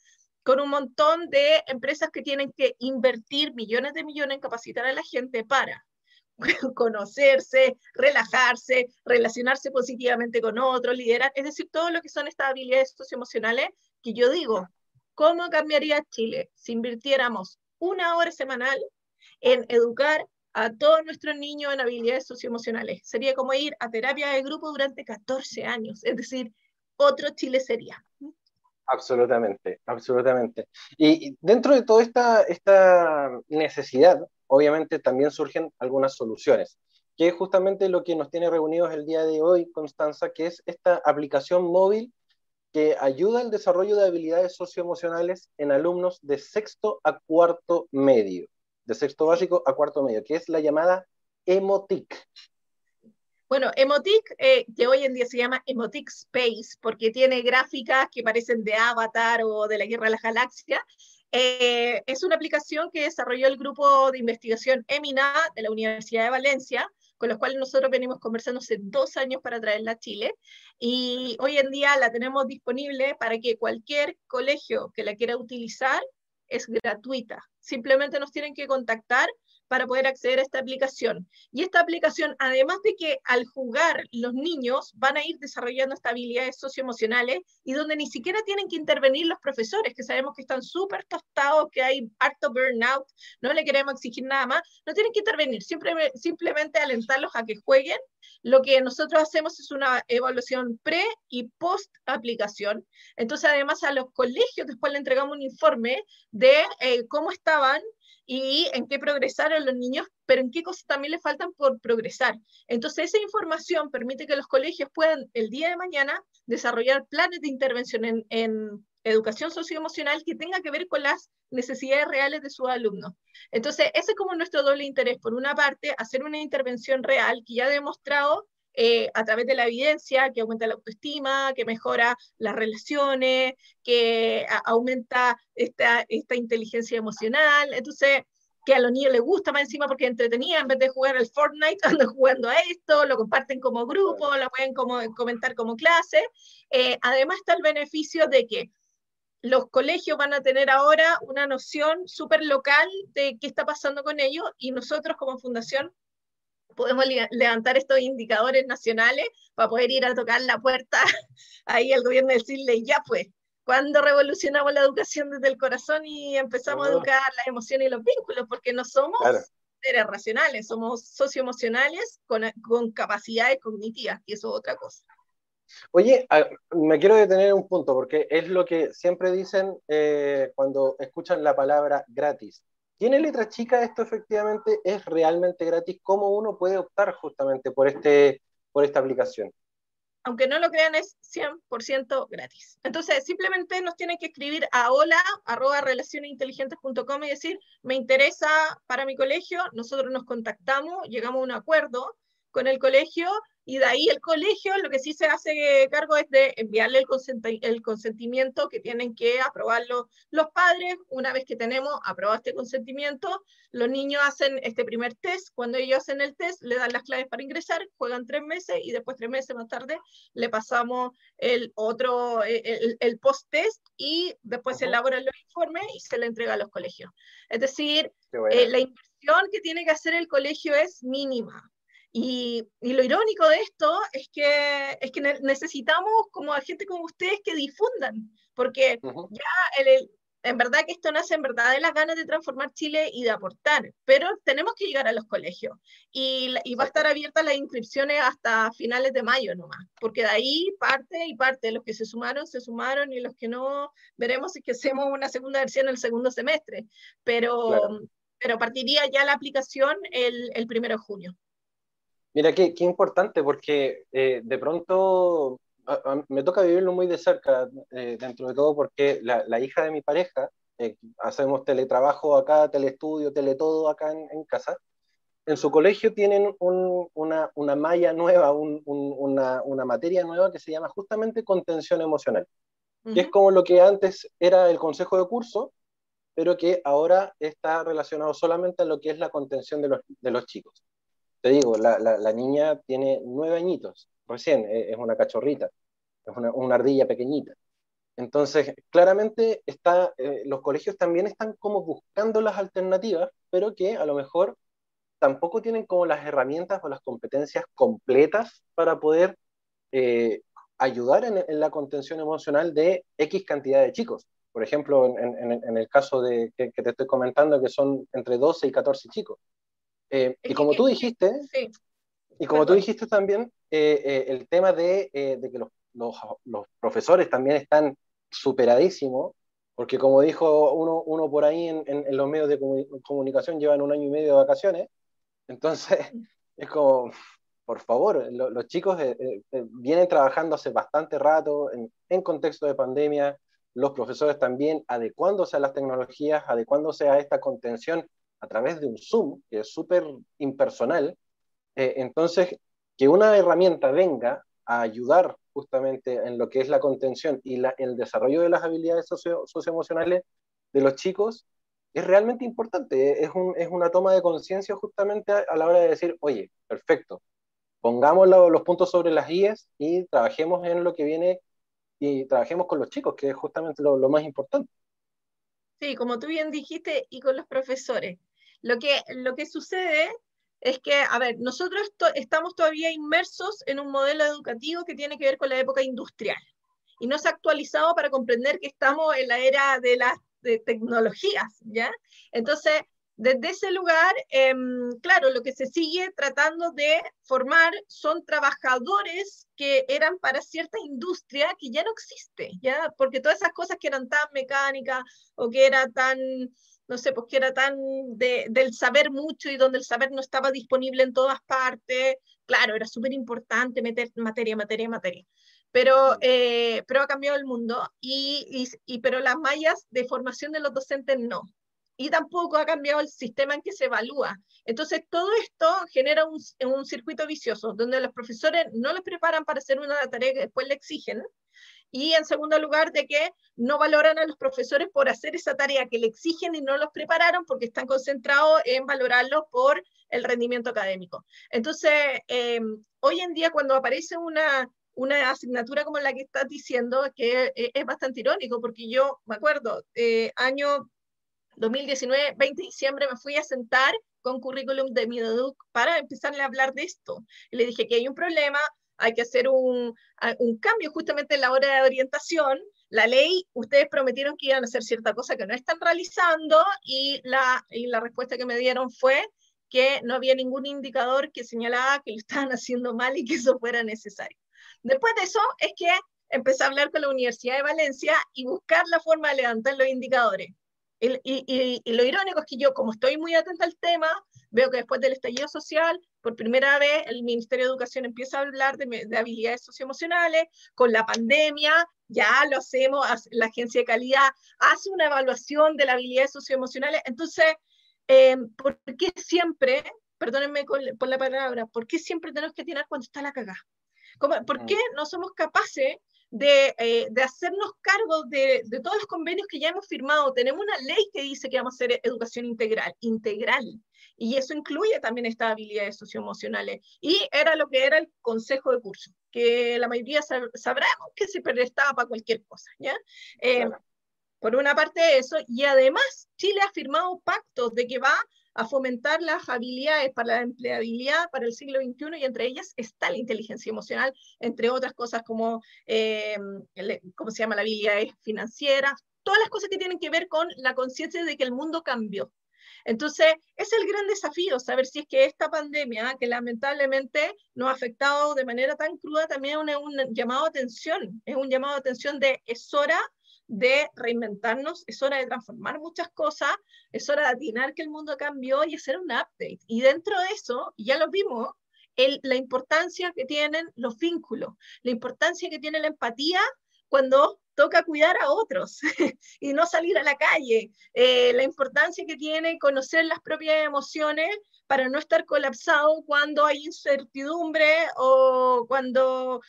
con un montón de empresas que tienen que invertir millones de millones en capacitar a la gente para conocerse, relajarse, relacionarse positivamente con otros, liderar, es decir, todo lo que son estas habilidades socioemocionales que yo digo, ¿cómo cambiaría Chile si invirtiéramos una hora semanal en educar a todos nuestros niños en habilidades socioemocionales? Sería como ir a terapia de grupo durante 14 años, es decir, otro Chile sería. Absolutamente, absolutamente. Y dentro de toda esta, esta necesidad, obviamente también surgen algunas soluciones, que es justamente lo que nos tiene reunidos el día de hoy, Constanza, que es esta aplicación móvil que ayuda al desarrollo de habilidades socioemocionales en alumnos de sexto a cuarto medio, de sexto básico a cuarto medio, que es la llamada Emotic. Bueno, Emotic, eh, que hoy en día se llama Emotic Space, porque tiene gráficas que parecen de Avatar o de la Guerra de las Galaxias, eh, es una aplicación que desarrolló el grupo de investigación EMINA de la Universidad de Valencia, con los cuales nosotros venimos conversando hace dos años para traerla a Chile. Y hoy en día la tenemos disponible para que cualquier colegio que la quiera utilizar es gratuita. Simplemente nos tienen que contactar para poder acceder a esta aplicación. Y esta aplicación, además de que al jugar los niños van a ir desarrollando habilidades socioemocionales y donde ni siquiera tienen que intervenir los profesores, que sabemos que están súper tostados, que hay harto burnout, no le queremos exigir nada más, no tienen que intervenir, siempre, simplemente alentarlos a que jueguen. Lo que nosotros hacemos es una evaluación pre y post aplicación. Entonces, además a los colegios después le entregamos un informe de eh, cómo estaban y en qué progresaron los niños, pero en qué cosas también le faltan por progresar. Entonces, esa información permite que los colegios puedan el día de mañana desarrollar planes de intervención en, en educación socioemocional que tenga que ver con las necesidades reales de sus alumnos. Entonces, ese es como nuestro doble interés. Por una parte, hacer una intervención real que ya ha demostrado eh, a través de la evidencia que aumenta la autoestima, que mejora las relaciones, que aumenta esta, esta inteligencia emocional. Entonces, que a los niños les gusta más encima porque entretenía, en vez de jugar al Fortnite, andan jugando a esto, lo comparten como grupo, lo pueden como, comentar como clase. Eh, además está el beneficio de que los colegios van a tener ahora una noción súper local de qué está pasando con ellos y nosotros como fundación podemos levantar estos indicadores nacionales para poder ir a tocar la puerta ahí al gobierno y decirle, ya pues, cuando revolucionamos la educación desde el corazón y empezamos a educar las emociones y los vínculos, porque no somos seres racionales, somos socioemocionales con, con capacidades cognitivas, y eso es otra cosa. Oye, me quiero detener en un punto, porque es lo que siempre dicen eh, cuando escuchan la palabra gratis. ¿Tiene letra chica esto efectivamente? ¿Es realmente gratis? ¿Cómo uno puede optar justamente por, este, por esta aplicación? Aunque no lo crean, es 100% gratis. Entonces, simplemente nos tienen que escribir a hola, arroba relacionesinteligentes.com y decir, me interesa para mi colegio, nosotros nos contactamos, llegamos a un acuerdo con el colegio y de ahí el colegio lo que sí se hace cargo es de enviarle el, el consentimiento que tienen que aprobarlo los padres. Una vez que tenemos aprobado este consentimiento, los niños hacen este primer test. Cuando ellos hacen el test, le dan las claves para ingresar, juegan tres meses y después tres meses más tarde le pasamos el otro, el, el post-test y después se elaboran los informes y se le entrega a los colegios. Es decir, eh, la inversión que tiene que hacer el colegio es mínima y, lo irónico de esto es que, es que necesitamos como a gente como ustedes que difundan, porque ya el, en verdad que esto nace en verdad de las ganas de transformar Chile y de aportar, pero tenemos que llegar a los colegios y, y, va a estar abierta las inscripciones hasta finales de mayo nomás, porque de ahí parte y parte, los que se sumaron, se sumaron y los que no, veremos si que hacemos una segunda versión en el segundo semestre, pero, pero partiría ya la aplicación el, el primero de junio. Mira, qué, qué importante, porque eh, de pronto me toca vivirlo muy de cerca, eh, dentro de todo, porque la, la hija de mi pareja, eh, hacemos teletrabajo acá, teleestudio, teletodo acá en, en, casa, en su colegio tienen un, una, una, malla nueva, un, una, una, materia nueva que se llama justamente contención emocional. que es como lo que antes era el consejo de curso, pero que ahora está relacionado solamente a lo que es la contención de los, de los chicos. Te digo, la, niña tiene nueve añitos, recién, e, es una cachorrita, es una, ardilla pequeñita. Entonces, claramente está, eh, los colegios también están como buscando las alternativas, pero que a lo mejor tampoco tienen como las herramientas o las competencias completas para poder eh, ayudar en, la contención emocional de X cantidad de chicos. Por ejemplo, en, el caso de, que, te estoy comentando, que son entre 12 y 14 chicos. Eh, y como tú dijiste, y como tú dijiste también, eh, el tema de, de que los, los, los, profesores también están superadísimos, porque como dijo uno, uno por ahí en, en, los medios de comunicación, llevan un año y medio de vacaciones, entonces es como, por favor, los chicos eh, eh, eh, vienen trabajando hace bastante rato en, en, contexto de pandemia, los profesores también adecuándose a las tecnologías, adecuándose a esta contención a través de un Zoom, que es súper impersonal. entonces, que una herramienta venga a ayudar justamente en lo que es la contención y la, el desarrollo de las habilidades socio, socioemocionales de los chicos es realmente importante. Es, un, es una toma de conciencia justamente a, la hora de decir, oye, perfecto, pongamos los puntos sobre las guías y trabajemos en lo que viene y trabajemos con los chicos, que es justamente lo, lo más importante. Sí, como tú bien dijiste, y con los profesores. Lo que, lo que sucede es que, a ver, nosotros estamos todavía inmersos en un modelo educativo que tiene que ver con la época industrial y no se ha actualizado para comprender que estamos en la era de las tecnologías, ¿ya? Entonces, desde ese lugar, em, claro, lo que se sigue tratando de formar son trabajadores que eran para cierta industria que ya no existe, ¿ya? Porque todas esas cosas que eran tan mecánicas o que era tan no sé, pues que era tan del saber mucho y donde el saber no estaba disponible en todas partes. Claro, era súper importante meter materia, materia, materia. Pero, eh, pero ha cambiado el mundo, y, y, pero las mallas de formación de los docentes no. Y tampoco ha cambiado el sistema en que se evalúa. Entonces, todo esto genera un, un circuito vicioso, donde los profesores no les preparan para hacer una tarea que después le exigen, y en segundo lugar, de que no valoran a los profesores por hacer esa tarea que le exigen y no los prepararon porque están concentrados en valorarlos por el rendimiento académico. Entonces, eh, hoy en día cuando aparece una, una asignatura como la que estás diciendo, que es, bastante irónico, porque yo me acuerdo, eh, año 2019, 20 de diciembre, me fui a sentar con currículum de Midoduc para empezarle a hablar de esto. Y le dije que hay un problema, hay que hacer un, un, cambio justamente en la hora de orientación. La ley, ustedes prometieron que iban a hacer cierta cosa que no están realizando y la, y la respuesta que me dieron fue que no había ningún indicador que señalaba que lo estaban haciendo mal y que eso fuera necesario. Después de eso es que empecé a hablar con la Universidad de Valencia y buscar la forma de levantar los indicadores. Y, y, y, lo irónico es que yo, como estoy muy atenta al tema, veo que después del estallido social, por primera vez el Ministerio de Educación empieza a hablar de, de habilidades socioemocionales, con la pandemia ya lo hacemos, la agencia de calidad hace una evaluación de las habilidades socioemocionales, entonces, eh, ¿por qué siempre, perdónenme por la palabra, por qué siempre tenemos que tirar cuando está la cagada? ¿Por qué mm. no somos capaces eh, de, hacernos cargo de, todos los convenios que ya hemos firmado. Tenemos una ley que dice que vamos a hacer educación integral, integral. Y eso incluye también estas habilidades socioemocionales. Y era lo que era el consejo de curso, que la mayoría sabremos que se prestaba para cualquier cosa. ¿ya? Eh, por una parte eso, y además Chile ha firmado pactos de que va a fomentar las habilidades para la empleabilidad para el siglo XXI y entre ellas está la inteligencia emocional, entre otras cosas como, eh, ¿cómo se llama?, la habilidad financiera, todas las cosas que tienen que ver con la conciencia de que el mundo cambió. Entonces, es el gran desafío, saber si es que esta pandemia, que lamentablemente nos ha afectado de manera tan cruda, también es un, llamado a atención, es un llamado a atención de es hora de reinventarnos, es hora de transformar muchas cosas, es hora de atinar que el mundo cambió y hacer un update. Y dentro de eso, ya lo vimos, el, la importancia que tienen los vínculos, la importancia que tiene la empatía cuando toca cuidar a otros y no salir a la calle, eh, la importancia que tiene conocer las propias emociones para no estar colapsado cuando hay incertidumbre o cuando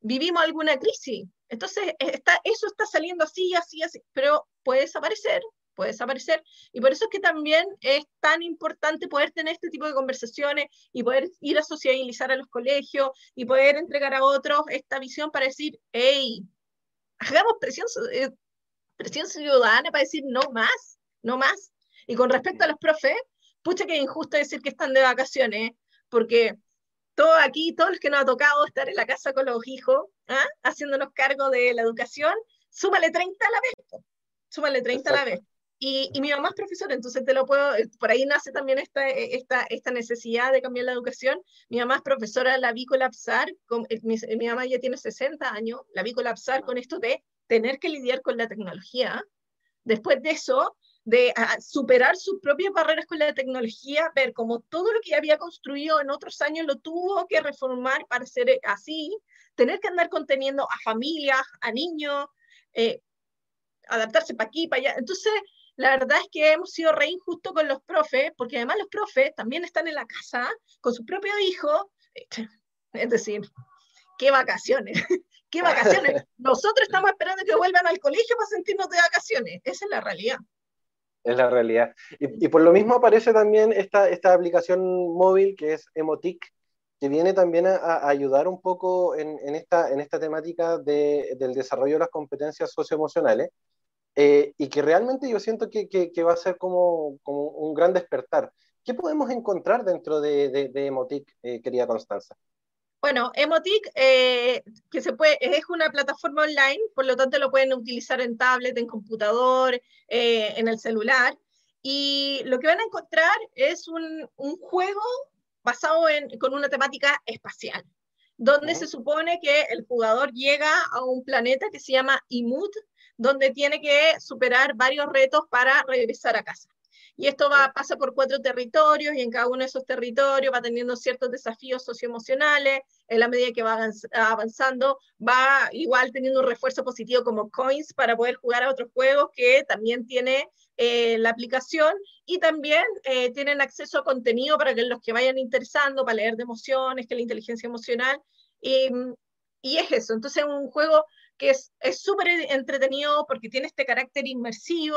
vivimos alguna crisis. Entonces, está, eso está saliendo así, así, así, pero puede desaparecer, puede desaparecer. Y por eso es que también es tan importante poder tener este tipo de conversaciones y poder ir a socializar a los colegios y poder entregar a otros esta visión para decir, hey, hagamos presión, eh, presión ciudadana para decir no más, no más. Y con respecto a los profes, pucha que es injusto decir que están de vacaciones, porque todos aquí, todos los que nos ha tocado estar en la casa con los hijos, ¿ah? haciéndonos cargo de la educación, súmale 30 a la vez, súmale 30 a la vez. Y, y, mi mamá es profesora, entonces te lo puedo, por ahí nace también esta, esta, esta necesidad de cambiar la educación. Mi mamá es profesora, la vi colapsar, con, eh, mi, mi, mamá ya tiene 60 años, la vi colapsar con esto de tener que lidiar con la tecnología. Después de eso, de superar sus propias barreras con la tecnología, ver como todo lo que había construido en otros años lo tuvo que reformar para ser así, tener que andar conteniendo a familias, a niños, eh, adaptarse para aquí, para allá. Entonces, la verdad es que hemos sido re injustos con los profes, porque además los profes también están en la casa con su propio hijo, es decir, qué vacaciones, qué vacaciones. Nosotros estamos esperando que vuelvan al colegio para sentirnos de vacaciones, esa es la realidad es la realidad. Y, por lo mismo aparece también esta, esta aplicación móvil que es Emotic, que viene también a, ayudar un poco en, esta, en esta temática de, del desarrollo de las competencias socioemocionales, eh, y que realmente yo siento que, que, va a ser como, como, un gran despertar. ¿Qué podemos encontrar dentro de, de, Emotic, eh, querida Constanza? Bueno, Emotic, eh, que se puede, es una plataforma online, por lo tanto lo pueden utilizar en tablet, en computador, eh, en el celular. Y lo que van a encontrar es un, un juego basado en, con una temática espacial, donde se supone que el jugador llega a un planeta que se llama Imut, donde tiene que superar varios retos para regresar a casa. Y esto va, pasa por cuatro territorios y en cada uno de esos territorios va teniendo ciertos desafíos socioemocionales. En la medida que va avanzando, va igual teniendo un refuerzo positivo como coins para poder jugar a otros juegos que también tiene eh, la aplicación y también eh, tienen acceso a contenido para que los que vayan interesando, para leer de emociones, que la inteligencia emocional. Y, y es eso. Entonces, un juego que es súper entretenido porque tiene este carácter inmersivo,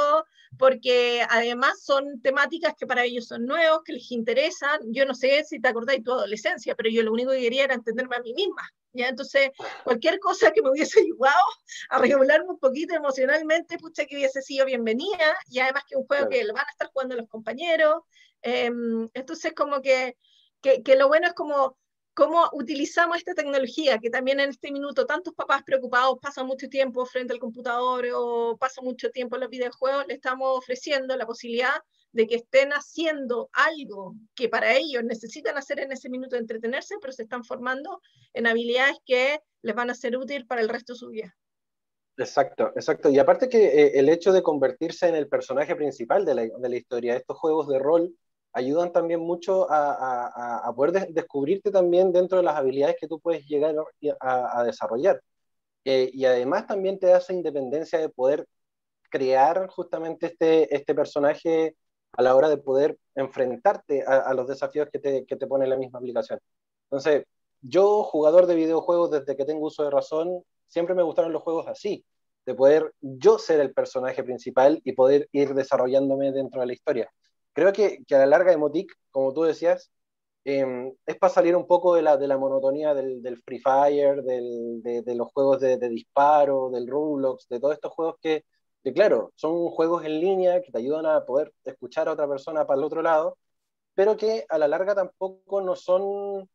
porque además son temáticas que para ellos son nuevos, que les interesan. Yo no sé si te acordáis de tu adolescencia, pero yo lo único que quería era entenderme a mí misma. ¿ya? Entonces, cualquier cosa que me hubiese ayudado a regularme un poquito emocionalmente, pucha que hubiese sido bienvenida, y además que un juego que lo van a estar jugando los compañeros. Em, entonces, como que, que, que lo bueno es como cómo utilizamos esta tecnología, que también en este minuto tantos papás preocupados pasan mucho tiempo frente al computador o pasan mucho tiempo en los videojuegos, le estamos ofreciendo la posibilidad de que estén haciendo algo que para ellos necesitan hacer en ese minuto de entretenerse, pero se están formando en habilidades que les van a ser útiles para el resto de su vida. Exacto, exacto. Y aparte que eh, el hecho de convertirse en el personaje principal de la, de la historia, estos juegos de rol ayudan también mucho a, a, poder descubrirte también dentro de las habilidades que tú puedes llegar a, desarrollar. Eh, y además también te da esa independencia de poder crear justamente este, este personaje a la hora de poder enfrentarte a, los desafíos que te, que te pone la misma aplicación. Entonces, yo, jugador de videojuegos desde que tengo uso de razón, siempre me gustaron los juegos así, de poder yo ser el personaje principal y poder ir desarrollándome dentro de la historia creo que, que a la larga Emotic, como tú decías, em, es para salir un poco de la, de la monotonía del, del Free Fire, del, de, de, los juegos de, de, disparo, del Roblox, de todos estos juegos que, que, claro, son juegos en línea que te ayudan a poder escuchar a otra persona para el otro lado, pero que a la larga tampoco no son,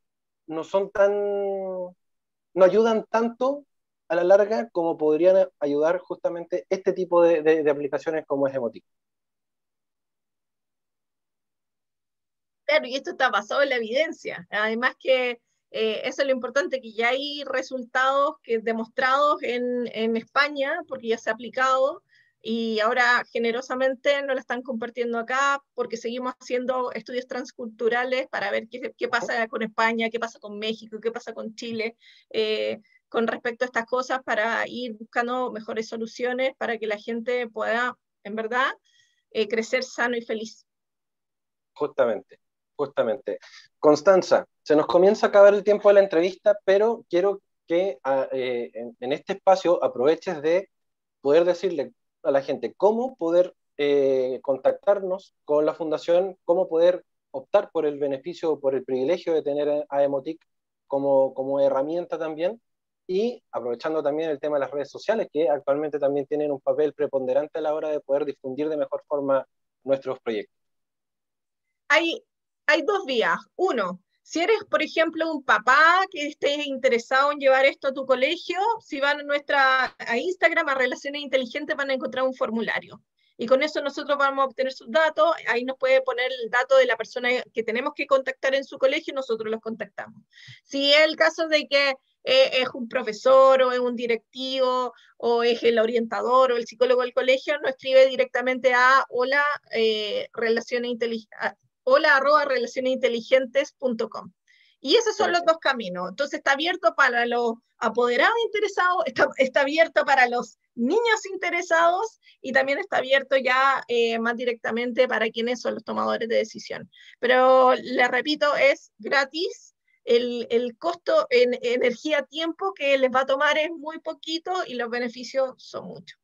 no son tan, no ayudan tanto a la larga como podrían ayudar justamente este tipo de, de aplicaciones como es Emotic. Claro, y esto está basado en la evidencia. Además que eh, eso es lo importante, que ya hay resultados que demostrados en, en, España, porque ya se ha aplicado, y ahora generosamente nos lo están compartiendo acá, porque seguimos haciendo estudios transculturales para ver qué, qué pasa con España, qué pasa con México, qué pasa con Chile, eh, con respecto a estas cosas, para ir buscando mejores soluciones para que la gente pueda, en verdad, eh, crecer sano y feliz. Justamente. Justamente. Constanza, se nos comienza a acabar el tiempo de la entrevista, pero quiero que ah, eh, en, este espacio aproveches de poder decirle a la gente cómo poder eh, contactarnos con la fundación, cómo poder optar por el beneficio, o por el privilegio de tener a Emotic como, como herramienta también, y aprovechando también el tema de las redes sociales, que actualmente también tienen un papel preponderante a la hora de poder difundir de mejor forma nuestros proyectos. Hay, hay dos vías. Uno, si eres, por ejemplo, un papá que esté interesado en llevar esto a tu colegio, si van a nuestra a Instagram, a Relaciones Inteligentes, van a encontrar un formulario. Y con eso nosotros vamos a obtener sus datos. Ahí nos puede poner el dato de la persona que tenemos que contactar en su colegio y nosotros los contactamos. Si es el caso de que eh, es un profesor o es un directivo o es el orientador o el psicólogo del colegio, nos escribe directamente a hola, eh, relaciones hola arroba relacionesinteligentes.com. Y esos son los dos caminos. Entonces está abierto para los apoderados interesados, está, está abierto para los niños interesados y también está abierto ya eh, más directamente para quienes son los tomadores de decisión. Pero le repito, es gratis. El, el costo en energía-tiempo que les va a tomar es muy poquito y los beneficios son muchos.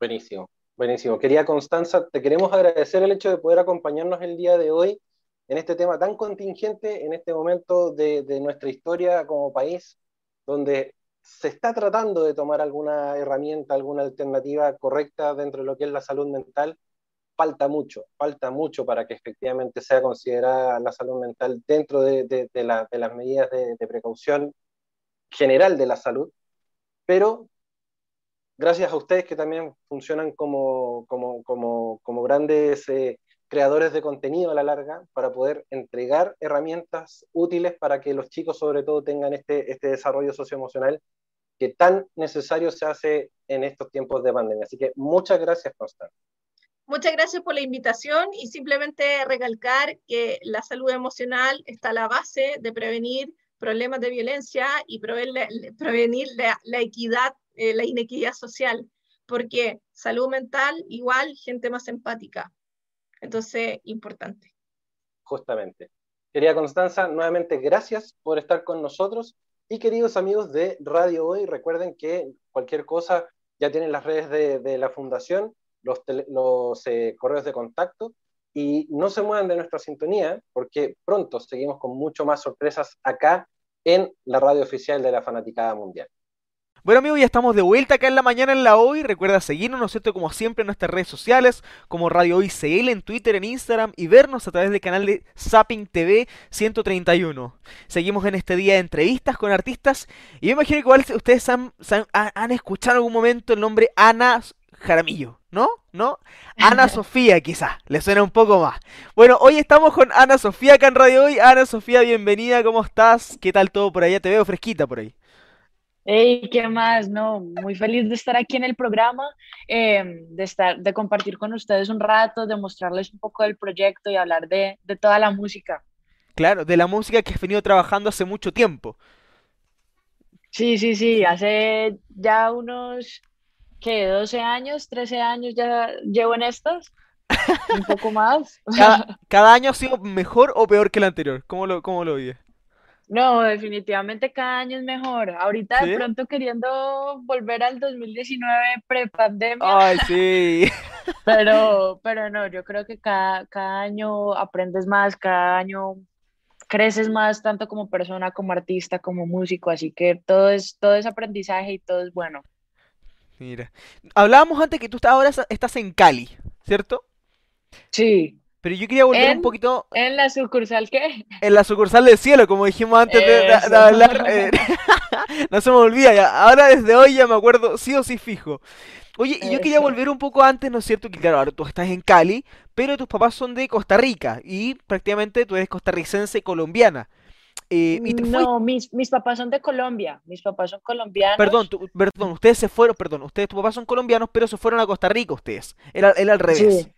Buenísimo. Buenísimo. Quería Constanza, te queremos agradecer el hecho de poder acompañarnos el día de hoy en este tema tan contingente, en este momento de, nuestra historia como país, donde se está tratando de tomar alguna herramienta, alguna alternativa correcta dentro de lo que es la salud mental. Falta mucho, falta mucho para que efectivamente sea considerada la salud mental dentro de, de las medidas de, precaución general de la salud, pero gracias a ustedes que también funcionan como, como, como, como grandes eh, creadores de contenido a la larga para poder entregar herramientas útiles para que los chicos sobre todo tengan este, este desarrollo socioemocional que tan necesario se hace en estos tiempos de pandemia. Así que muchas gracias, Constante. Muchas gracias por la invitación y simplemente recalcar que la salud emocional está a la base de prevenir problemas de violencia y prevenir la equidad eh, la inequidad social, porque salud mental igual gente más empática. Entonces, importante. Justamente. Querida Constanza, nuevamente gracias por estar con nosotros. Y queridos amigos de Radio Hoy, recuerden que cualquier cosa ya tienen las redes de, la Fundación, los, eh, correos de contacto y no se muevan de nuestra sintonía porque pronto seguimos con mucho más sorpresas acá en la radio oficial de la Fanaticada Mundial. Bueno amigos, ya estamos de vuelta acá en la mañana en la hoy. Recuerda seguirnos, ¿no es cierto? Como siempre en nuestras redes sociales, como Radio Hoy CL en Twitter, en Instagram y vernos a través del canal de Zapping TV 131. Seguimos en este día de entrevistas con artistas y me imagino que igual ustedes han, han, escuchado en algún momento el nombre Ana Jaramillo, ¿no? ¿No? Ana Sofía quizás, le suena un poco más. Bueno, hoy estamos con Ana Sofía acá en Radio Hoy. Ana Sofía, bienvenida, ¿cómo estás? ¿Qué tal todo por allá? Te veo fresquita por ahí. Hey, ¿qué más? No, muy feliz de estar aquí en el programa, em, de, estar, de compartir con ustedes un rato, de mostrarles un poco del proyecto y hablar de, de toda la música. Claro, de la música que has venido trabajando hace mucho tiempo. Sí, sí, sí, hace ya unos, ¿qué? 12 años, 13 años ya llevo en estos, un poco más. ¿Cada, año ha sido mejor o peor que el anterior? ¿Cómo lo, cómo lo vives? No, definitivamente cada año es mejor. Ahorita de pronto queriendo volver al 2019 pre-pandemia. Ay, sí. Pero, pero no, yo creo que cada, cada año aprendes más, cada año creces más, tanto como persona, como artista, como músico. Así que todo es, todo es aprendizaje y todo es bueno. Mira. Hablábamos antes que tú ahora estás en Cali, ¿cierto? Sí. Pero yo quería volver un poquito. ¿En la sucursal qué? En la sucursal del cielo, como dijimos antes de, hablar. Eh, no se me olvida ya. Ahora desde hoy ya me acuerdo, sí o sí fijo. Oye, y yo quería volver un poco antes, ¿no es cierto? Que claro, ahora tú estás en Cali, pero tus papás son de Costa Rica y prácticamente tú eres costarricense colombiana. Eh, no, mis, mis papás son de Colombia, mis papás son colombianos. Perdón, perdón, ustedes se fueron, perdón, ustedes, tus papás son colombianos, pero se fueron a Costa Rica ustedes. Era, era al revés. Sí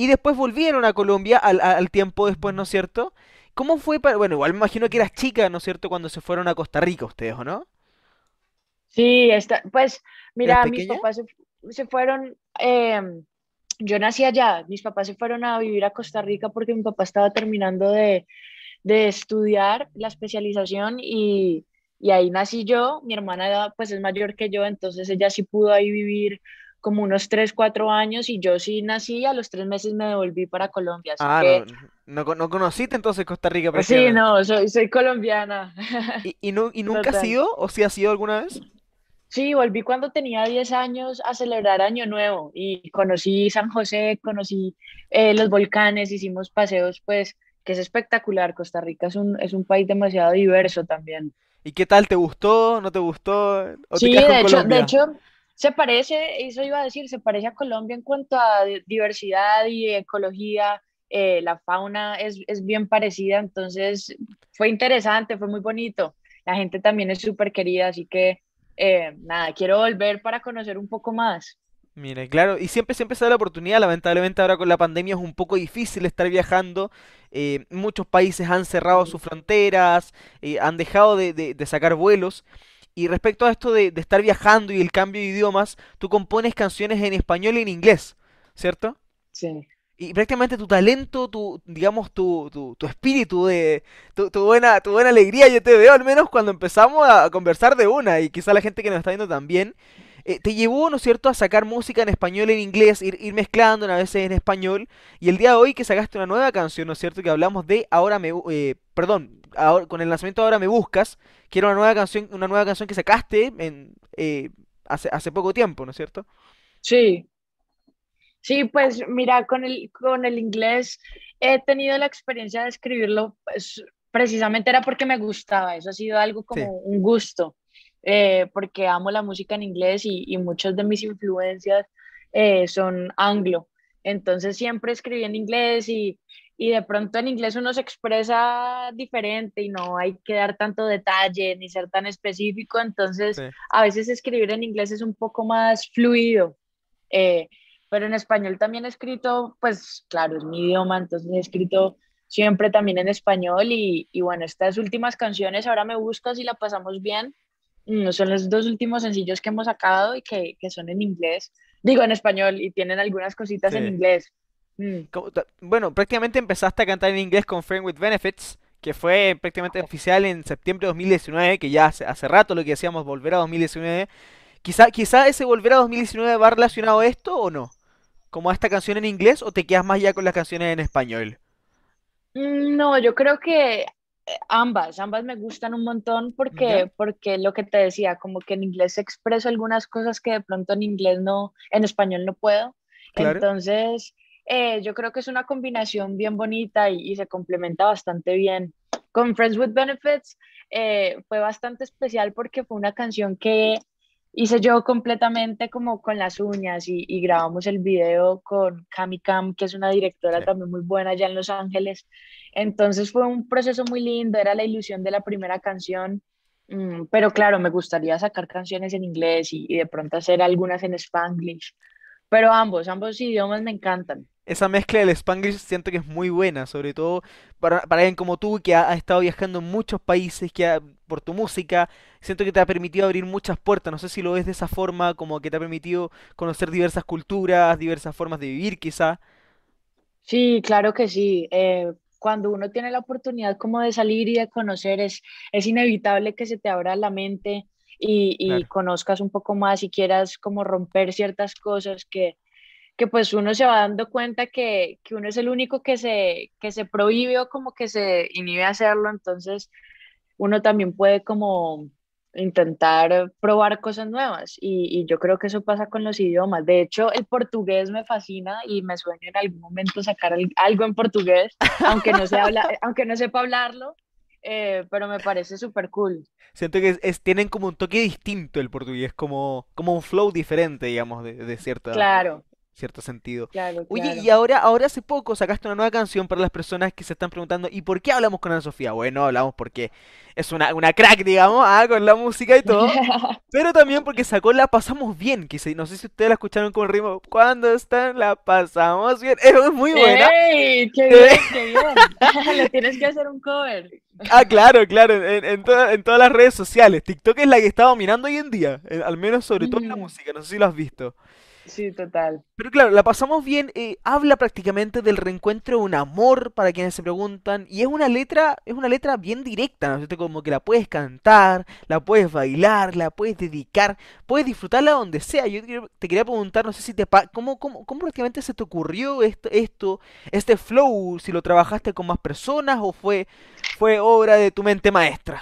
y después volvieron a Colombia al, tiempo después, ¿no es cierto? ¿Cómo fue para.? Bueno, igual me imagino que eras chica, ¿no es cierto?, cuando se fueron a Costa Rica ustedes, ¿o no? Sí, está, pues mira, mis papás se, fueron. Em, yo nací allá, mis papás se fueron a vivir a Costa Rica porque mi papá estaba terminando de, de estudiar la especialización y, y ahí nací yo, mi hermana pues es mayor que yo, entonces ella sí pudo ahí vivir como unos 3, 4 años y yo sí nací, a los tres meses me devolví para Colombia. Así Ah, que, no, no, no conociste entonces Costa Rica pues sí, no, soy, soy colombiana. ¿Y, y, nu- y nunca has ido? ¿O sí has ido alguna vez? Sí, volví cuando tenía 10 años a celebrar Año Nuevo y conocí San José, conocí eh, los volcanes, hicimos paseos, pues, que es espectacular. Costa Rica es un, es un país demasiado diverso también. ¿Y qué tal? ¿Te gustó? ¿No te gustó? ¿O te Sí, con de hecho, de hecho, se parece, eso iba a decir, se parece a Colombia en cuanto a di- diversidad y ecología. eh, la fauna es, es bien parecida, entonces fue interesante, fue muy bonito. La gente también es súper querida, así que eh, nada, quiero volver para conocer un poco más. Mire, claro, y siempre, siempre se da la oportunidad, lamentablemente ahora con la pandemia es un poco difícil estar viajando, eh, muchos países han cerrado sus fronteras, eh, han dejado de, de- de sacar vuelos, y respecto a esto de, de estar viajando y el cambio de idiomas, tú compones canciones en español y en inglés, ¿cierto? Sí. Y prácticamente tu talento, tu, digamos, tu, tu, tu espíritu de, tu, tu buena, tu buena alegría, yo te veo al menos cuando empezamos a, conversar de una, y quizá la gente que nos está viendo también, eh, te llevó, ¿no es cierto?, a sacar música en español y en inglés, ir, ir mezclando a veces en español, y el día de hoy que sacaste una nueva canción, ¿no es cierto?, que hablamos de Ahora me, eh, perdón, ahora, con el lanzamiento de Ahora me buscas, que era una nueva canción, una nueva canción que sacaste en, eh, hace, hace poco tiempo, ¿no es cierto? Sí, sí, pues mira, con el, con el inglés he tenido la experiencia de escribirlo, pues, precisamente era porque me gustaba, eso ha sido algo Sí. como un gusto, eh, porque amo la música en inglés y, y muchas de mis influencias eh, son anglo, entonces siempre escribí en inglés y, y de pronto en inglés uno se expresa diferente y no hay que dar tanto detalle ni ser tan específico, entonces Sí. a veces escribir en inglés es un poco más fluido. Eh, pero en español también he escrito, pues claro, es mi idioma, entonces he escrito siempre también en español y, y bueno, estas últimas canciones, ahora me buscas y la pasamos bien, mm, son los dos últimos sencillos que hemos sacado y que, que son en inglés, digo en español y tienen algunas cositas en Sí. inglés. Mm, Bueno, prácticamente empezaste a cantar en inglés con Friend with Benefits, que fue prácticamente oficial en septiembre de 2019, que ya hace, hace rato lo que decíamos, volver a 2019. Quizá, quizá ese volver a 2019 va relacionado a esto o no, como a esta canción en inglés, o te quedas más ya con las canciones en español. mm, No, yo creo que eh, ambas, ambas me gustan un montón porque, porque lo que te decía, como que en inglés expreso algunas cosas que de pronto en inglés no, en español no puedo. Claro. Entonces, eh, yo creo que es una combinación bien bonita y, y se complementa bastante bien. Con Friends with Benefits eh, fue bastante especial porque fue una canción que hice yo completamente como con las uñas y, y grabamos el video con Cami Cam, que es una directora Sí. también muy buena allá en Los Ángeles. Entonces fue un proceso muy lindo, era la ilusión de la primera canción. Mm, pero claro, me gustaría sacar canciones en inglés y, y de pronto hacer algunas en Spanglish. Pero ambos, ambos idiomas me encantan. Esa mezcla del Spanglish siento que es muy buena, sobre todo para, para alguien como tú que ha, ha estado viajando en muchos países, que ha- por tu música, siento que te ha permitido abrir muchas puertas. No sé si lo ves de esa forma, como que te ha permitido conocer diversas culturas, diversas formas de vivir, quizá. Sí, claro que sí. Eh, cuando uno tiene la oportunidad como de salir y de conocer, es, es inevitable que se te abra la mente y, y Claro. conozcas un poco más y quieras como romper ciertas cosas que, que pues uno se va dando cuenta que, que uno es el único que se, que se prohíbe o como que se inhibe a hacerlo, entonces uno también puede como intentar probar cosas nuevas y, y yo creo que eso pasa con los idiomas. De hecho, el portugués me fascina y me sueño en algún momento sacar al- algo en portugués, aunque no sé habla- aunque no sepa hablarlo, eh, pero me parece súper cool. Siento que es, es- tienen como un toque distinto el portugués, como, como un flow diferente, digamos, de, de cierta, Claro, cierto sentido. claro, Oye, claro. y ahora, ahora hace poco sacaste una nueva canción para las personas que se están preguntando, ¿y por qué hablamos con Ana Sofía? Bueno, hablamos porque es una, una crack, digamos, ah, con la música y todo, pero también porque sacó La Pasamos Bien, que se- no sé si ustedes la escucharon con ritmo, cuando están La Pasamos Bien, es muy buena. ¡Ey! ¡Qué bien, qué bien! Le tienes que hacer un cover. Ah, claro, claro, en, en, en todas las redes sociales. TikTok es la que está dominando hoy en día, eh, al menos sobre todo en la música, no sé si lo has visto. Sí, total. Pero claro, la pasamos bien, eh, habla prácticamente del reencuentro de un amor para quienes se preguntan, y es una letra, es una letra bien directa, ¿no? Como que la puedes cantar, la puedes bailar, la puedes dedicar, puedes disfrutarla donde sea. Yo te quería preguntar, no sé si te cómo, cómo, cómo prácticamente se te ocurrió esto, esto, este flow, si lo trabajaste con más personas o fue, fue obra de tu mente maestra.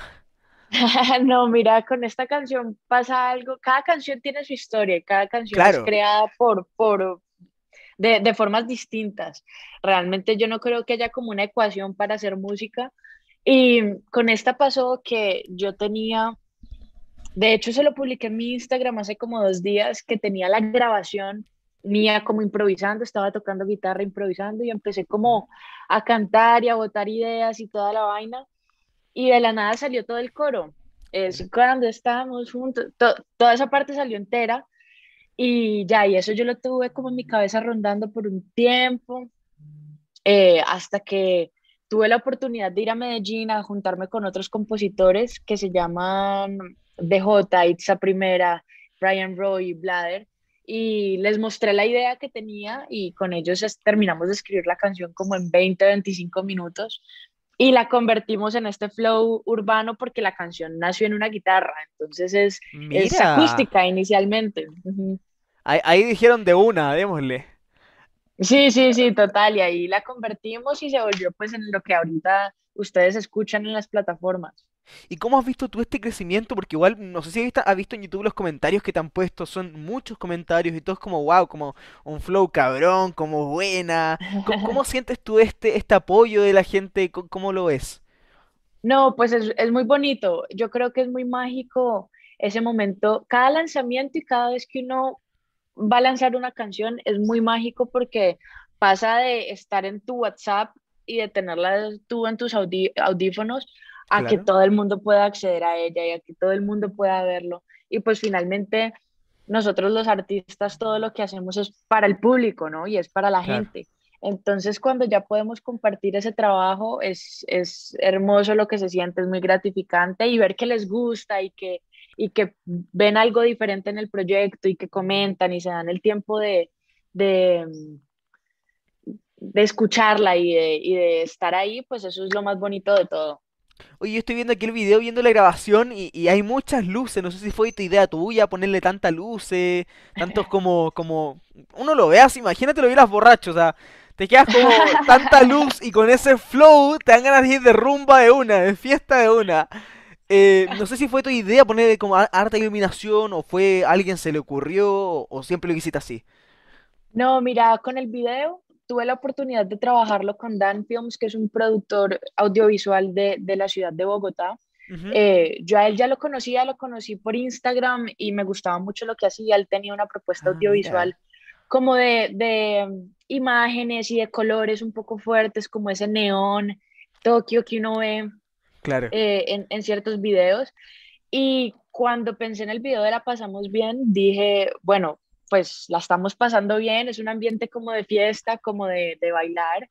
No, mira, con esta canción pasa algo, cada canción tiene su historia, y cada canción es creada por, por, de, de formas distintas. Realmente yo no creo que haya como una ecuación para hacer música. Y con esta pasó que yo tenía, de hecho se lo publiqué en mi Instagram hace como dos días, que tenía la grabación mía como improvisando, estaba tocando guitarra improvisando y empecé como a cantar y a botar ideas y toda la vaina. Y de la nada salió todo el coro. Es cuando estamos juntos, to- toda esa parte salió entera y ya, y eso yo lo tuve como en mi cabeza rondando por un tiempo, eh, hasta que tuve la oportunidad de ir a Medellín a juntarme con otros compositores que se llaman DJ, Itza Primera, Brian Roy, Blader, y les mostré la idea que tenía y con ellos terminamos de escribir la canción como en 20, 25 minutos y la convertimos en este flow urbano porque la canción nació en una guitarra, entonces es, es acústica inicialmente. Ahí, ahí dijeron de una, démosle. Sí, sí, sí, total. Y ahí la convertimos y se volvió pues en lo que ahorita ustedes escuchan en las plataformas. ¿Y cómo has visto tú este crecimiento? Porque igual, no sé si has visto, has visto en YouTube los comentarios que te han puesto, son muchos comentarios y todos como wow, como un flow cabrón, como buena. ¿Cómo, cómo sientes tú este, este apoyo de la gente? ¿Cómo, cómo lo ves? No, pues es, es muy bonito. Yo creo que es muy mágico ese momento. Cada lanzamiento y cada vez que uno va a lanzar una canción es muy mágico porque pasa de estar en tu WhatsApp y de tenerla tú en tus audí- audífonos a que todo el mundo pueda acceder a ella y a que todo el mundo pueda verlo. Y pues finalmente nosotros los artistas todo lo que hacemos es para el público, ¿no? Y es para la claro. gente. Entonces, cuando ya podemos compartir ese trabajo, es, es hermoso lo que se siente, es muy gratificante y ver que les gusta y que, y que ven algo diferente en el proyecto y que comentan y se dan el tiempo de, de, de escucharla y de, y de estar ahí, pues eso es lo más bonito de todo. Oye, yo estoy viendo aquí el video, viendo la grabación y, y hay muchas luces. No sé si fue tu idea tuya ponerle tantas luces, tantos como, como... Uno lo ve así, imagínate lo vieras borracho, o sea, te quedas como tanta luz y con ese flow te dan ganas de ir de rumba de una, de fiesta de una. Eh, no sé si fue tu idea ponerle como har- harta iluminación o fue alguien se le ocurrió o, o siempre lo hiciste así. No, mira, con el video tuve la oportunidad de trabajarlo con Dan Films, que es un productor audiovisual de, de la ciudad de Bogotá. Eh, yo a él ya lo conocía, lo conocí por Instagram y me gustaba mucho lo que hacía. Él tenía una propuesta Ah, audiovisual como de, de mm, imágenes y de colores un poco fuertes, como ese neón, Tokio que uno ve Claro. eh, en, en ciertos videos. Y cuando pensé en el video de La Pasamos Bien, dije, bueno, pues la estamos pasando bien, es un ambiente como de fiesta, como de, de bailar,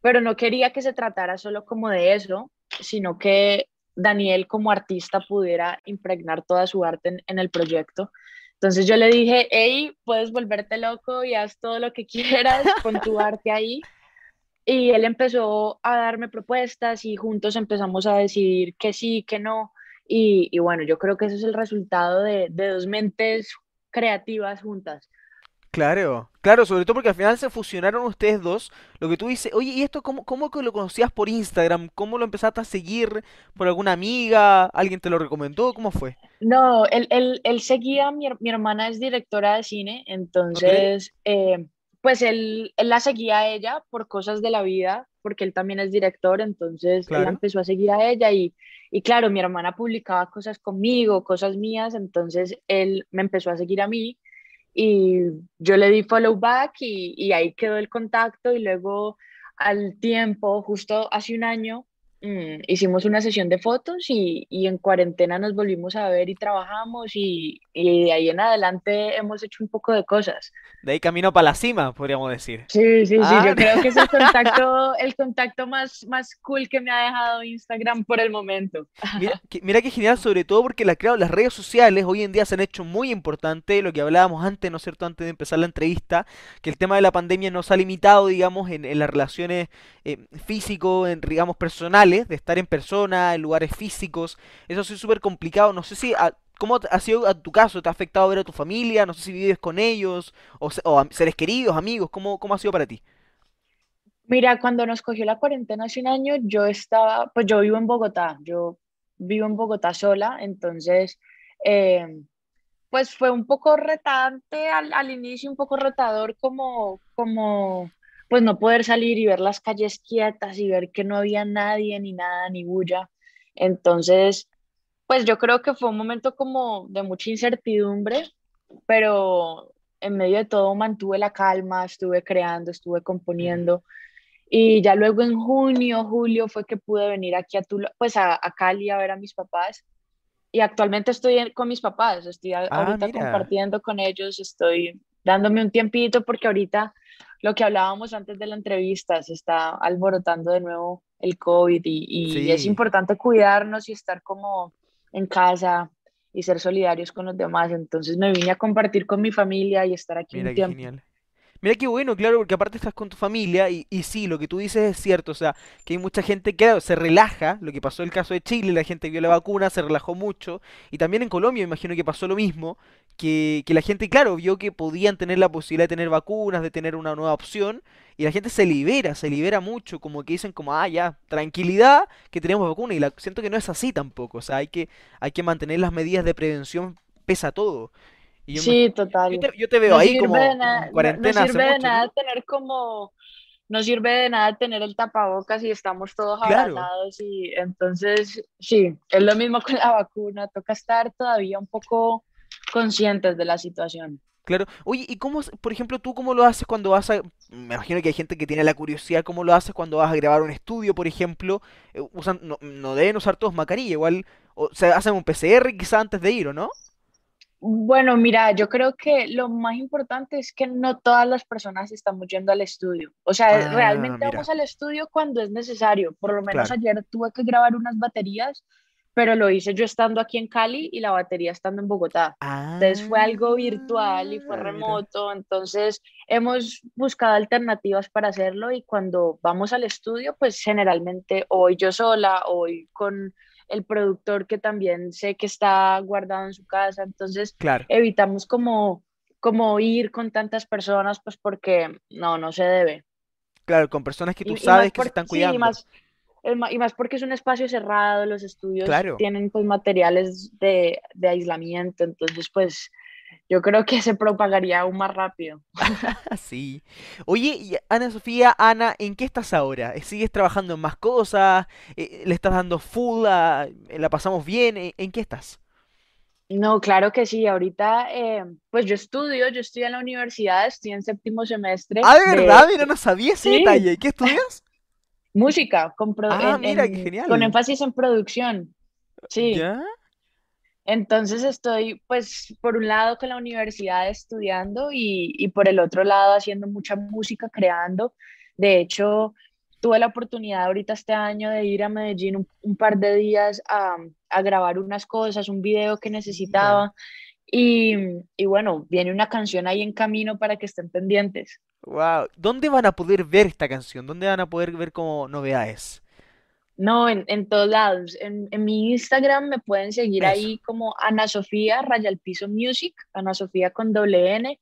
pero no quería que se tratara solo como de eso, sino que Daniel como artista pudiera impregnar toda su arte en, el proyecto. Entonces yo le dije, hey, puedes volverte loco y haz todo lo que quieras con tu arte ahí. Y él empezó a darme propuestas y juntos empezamos a decidir que sí, que no. Y, y bueno, yo creo que eso es el resultado de, de dos mentes creativas juntas. Claro, claro, sobre todo porque al final se fusionaron ustedes dos. Lo que tú dices, oye, ¿y esto cómo, cómo que lo conocías por Instagram? ¿Cómo lo empezaste a seguir? ¿Por alguna amiga? ¿Alguien te lo recomendó? ¿Cómo fue? No, él, él, él seguía, mi, mi hermana es directora de cine, entonces, eh, pues él, él la seguía a ella por cosas de la vida, porque él también es director, entonces él empezó a seguir a ella y, y claro, mi hermana publicaba cosas conmigo, cosas mías, entonces él me empezó a seguir a mí y yo le di follow back y, y ahí quedó el contacto y luego al tiempo, justo hace un año, mm, hicimos una sesión de fotos y, y en cuarentena nos volvimos a ver y trabajamos y, y de ahí en adelante hemos hecho un poco de cosas. De ahí camino para la cima, podríamos decir. Sí, sí, sí, Ah, yo creo que es el contacto, el contacto más, más cool que me ha dejado Instagram por el momento. Mira, que, mira qué genial, sobre todo porque la, claro, las redes sociales hoy en día se han hecho muy importante, lo que hablábamos antes, ¿no es cierto?, antes de empezar la entrevista, que el tema de la pandemia no se ha limitado, digamos, en, en las relaciones eh, físico, en, digamos, personales, de estar en persona, en lugares físicos, eso ha sido súper complicado, no sé si, ¿cómo ha sido a tu caso? ¿Te ha afectado ver a tu familia? No sé si vives con ellos, o, seres queridos, amigos, ¿cómo, cómo ha sido para ti? Mira, cuando nos cogió la cuarentena hace un año, yo estaba, pues yo vivo en Bogotá, yo vivo en Bogotá sola, entonces, eh, pues fue un poco retante al, al inicio, un poco retador como, como, pues no poder salir y ver las calles quietas y ver que no había nadie, ni nada, ni bulla. Entonces, pues yo creo que fue un momento como de mucha incertidumbre, pero en medio de todo mantuve la calma, estuve creando, estuve componiendo. Y ya luego en junio, julio fue que pude venir aquí a Tula, pues a, a Cali a ver a mis papás. Y actualmente estoy en- con mis papás, estoy a- Ah, ahorita mira. compartiendo con ellos, estoy dándome un tiempito porque ahorita lo que hablábamos antes de la entrevista, se está alborotando de nuevo el COVID y, y es importante cuidarnos y estar como en casa y ser solidarios con los demás. Entonces me vine a compartir con mi familia y estar aquí Mira un qué tiempo. genial. Mira qué bueno, claro, porque aparte estás con tu familia y, y sí, lo que tú dices es cierto, o sea, que hay mucha gente que claro, se relaja, lo que pasó en el caso de Chile, la gente vio la vacuna, se relajó mucho, y también en Colombia imagino que pasó lo mismo, que, que la gente, claro, vio que podían tener la posibilidad de tener vacunas, de tener una nueva opción, y la gente se libera, se libera mucho, como que dicen como, ah, ya, tranquilidad, que tenemos vacuna, y la, siento que no es así tampoco, o sea, hay que, hay que mantener las medidas de prevención, pesa todo. Y yo me- Sí, total. yo te, yo te veo No ahí como en no, no cuarentena hace sirve de nada tener como, no sirve de nada tener el tapabocas y estamos todos Claro. abrazados y entonces, sí, es lo mismo con la vacuna, toca estar todavía un poco conscientes de la situación. Claro. Oye, ¿y cómo, por ejemplo, tú cómo lo haces cuando vas a... Me imagino que hay gente que tiene la curiosidad, ¿cómo lo haces cuando vas a grabar un estudio, por ejemplo? Eh, usan, no, no deben usar todos mascarilla, igual, o se hacen un PCR quizá antes de ir, ¿o no? Bueno, mira, yo creo que lo más importante es que no todas las personas estamos yendo al estudio. O sea, Ah, realmente mira. vamos al estudio cuando es necesario. Por lo menos Claro. ayer tuve que grabar unas baterías, pero lo hice yo estando aquí en Cali y la batería estando en Bogotá. Entonces fue algo virtual y fue Ah, remoto, entonces hemos buscado alternativas para hacerlo y cuando vamos al estudio, pues generalmente o voy yo sola o voy con el productor que también sé que está guardado en su casa, entonces Claro, evitamos como, como ir con tantas personas, pues porque no, no se debe. claro, con personas que tú Y, y más sabes que se están sí, y cuidando. más, es ma- y más porque es un espacio cerrado, los estudios Claro. tienen pues materiales de, de aislamiento, entonces pues yo creo que se propagaría aún más rápido. Sí. Oye, Ana Sofía, Ana, ¿en qué estás ahora? Eh, ¿Sigues trabajando en más cosas? Eh, ¿Le estás dando full? a- eh, ¿La pasamos bien? ¿En, qué estás? No, claro que sí, ahorita eh, pues yo estudio, yo estoy en la universidad, estoy en séptimo semestre Ah, de de verdad, mira, no sabía ese Sí. detalle. ¿Qué estudias? música, con, Ah, en- mira, en- con énfasis en producción. Sí. ¿Ya? Entonces estoy, pues, por un lado con la universidad estudiando y, y por el otro lado haciendo mucha música, creando. De hecho, tuve la oportunidad ahorita este año de ir a Medellín un, un par de días a, a grabar unas cosas, un video que necesitaba. Y, y bueno, viene una canción ahí en camino para que estén pendientes. Wow. ¿Dónde van a poder ver esta canción? ¿Dónde van a poder ver como novedades? No, en, en todos lados. En, en mi Instagram me pueden seguir Eso. ahí como Ana Sofía Raya al Piso Music, Ana Sofía con doble N.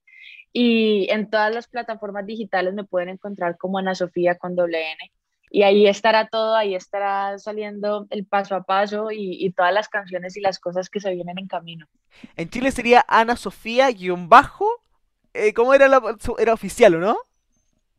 Y en todas las plataformas digitales me pueden encontrar como Ana Sofía con doble N. Y ahí estará todo, ahí estará saliendo el paso a paso y, y todas las canciones y las cosas que se vienen en camino. En Chile sería Ana Sofía guion bajo. Eh, ¿cómo era la su- era oficial o no?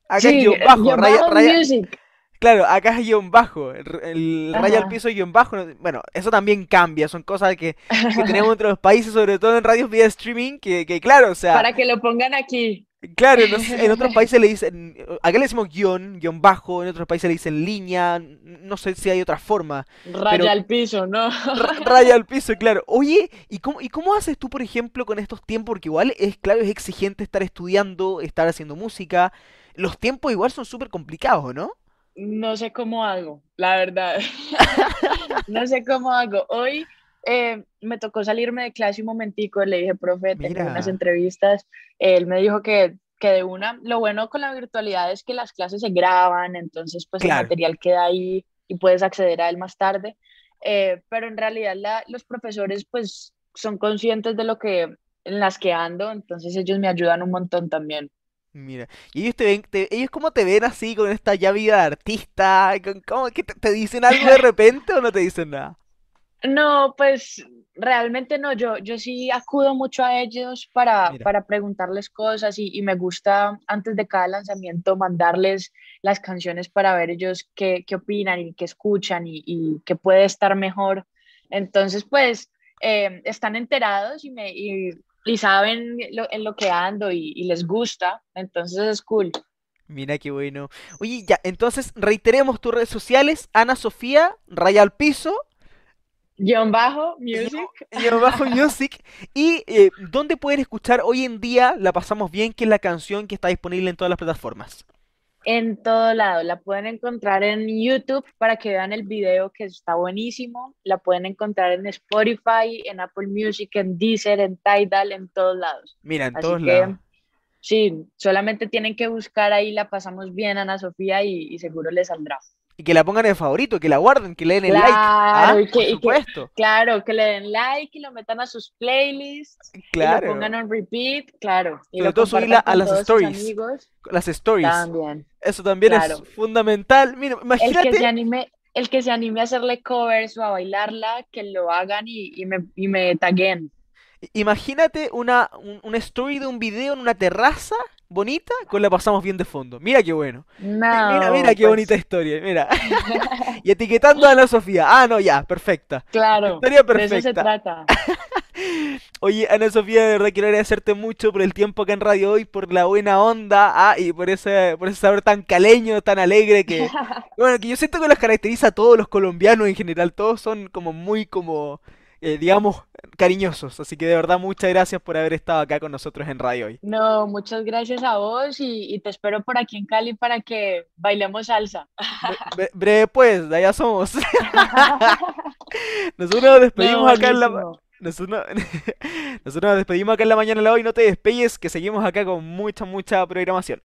Acá es guion bajo, guion raya, bajo raya- Music. claro, acá es guion bajo, el, el raya al piso guion bajo. no- Bueno, eso también cambia, son cosas que, que tenemos entre los países, sobre todo en radios vía streaming, que, que claro, o sea, Para que lo pongan aquí. Claro, en otros países le dicen, acá le decimos guion, guion bajo, en otros países le dicen línea, no sé si hay otra forma. Raya al piso, ¿no? Ra- Raya al piso, claro. Oye, ¿y cómo, ¿y cómo haces tú, por ejemplo, con estos tiempos? Porque igual es, claro, es exigente estar estudiando, estar haciendo música. Los tiempos igual son súper complicados, ¿no? No sé cómo hago, la verdad. No sé cómo hago. Hoy eh, me tocó salirme de clase un momentico, le dije, profe, tengo Mira. unas entrevistas. Él me dijo que, que de una, lo bueno con la virtualidad es que las clases se graban, entonces pues Claro. el material queda ahí y puedes acceder a él más tarde. Eh, pero en realidad la- los profesores pues son conscientes de lo que en las que ando, entonces ellos me ayudan un montón también. Mira, y ellos te ven, te- ellos cómo te ven así con esta ya vida de artista, con- ¿cómo que te, te dicen algo de repente o no te dicen nada? No, pues realmente no, yo, yo sí acudo mucho a ellos para, Mira. para preguntarles cosas y, y me gusta antes de cada lanzamiento mandarles las canciones para ver ellos qué, qué opinan y qué escuchan y, y qué puede estar mejor. Entonces, pues eh, están enterados y, me, y, y saben lo- en lo que ando y, y les gusta, entonces es cool. Mira qué bueno. Oye, ya, entonces reiteremos tus redes sociales, Ana Sofía, Raya al Piso, Guión bajo, music. guion bajo music, y eh, ¿dónde pueden escuchar hoy en día La Pasamos Bien, que es la canción que está disponible en todas las plataformas? En todo lado, la pueden encontrar en YouTube para que vean el video que está buenísimo, la pueden encontrar en Spotify, en Apple Music, en Deezer, en Tidal, en todos lados. Mira, en Así todos que lados. sí, solamente tienen que buscar ahí, la pasamos bien, Ana Sofía, y, y seguro les saldrá. Y que la pongan en favorito, que la guarden, que le den el like. ¿ah? Claro, y que- Por y que- supuesto, Claro, que le den like y lo metan a sus playlists, y lo claro. pongan en repeat, claro, y Sobre lo todo subirla a las stories. Las stories. también. Eso también Claro. es fundamental. Mira, El que imagínate. se anime, el que se anime a hacerle covers o a bailarla, que lo hagan y, y me, y me taguen. Imagínate una, un, una story de un video en una terraza bonita con la pasamos bien de fondo. Mira qué bueno. No, Mira, mira qué pues, bonita historia. Mira. Y etiquetando a Ana Sofía. Ah, no, ya, perfecta. Claro, Historia de eso se perfecta. trata. Oye, Ana Sofía, de verdad quiero agradecerte mucho por el tiempo acá en Radio Hoy, por la buena onda, ah, y por ese, por ese saber tan caleño, tan alegre que, bueno, que yo siento que los caracteriza a todos los colombianos en general. Todos son como muy, como, eh, digamos, cariñosos. Así que de verdad muchas gracias por haber estado acá con nosotros en Radio Hoy. No, muchas gracias a vos y, y te espero por aquí en Cali para que bailemos salsa. Bre- breve pues, de allá somos. Nosotros nos despedimos No, acá en la... nosotros nos despedimos acá en la mañana de hoy. No te despegues, que seguimos acá con mucha, mucha programación.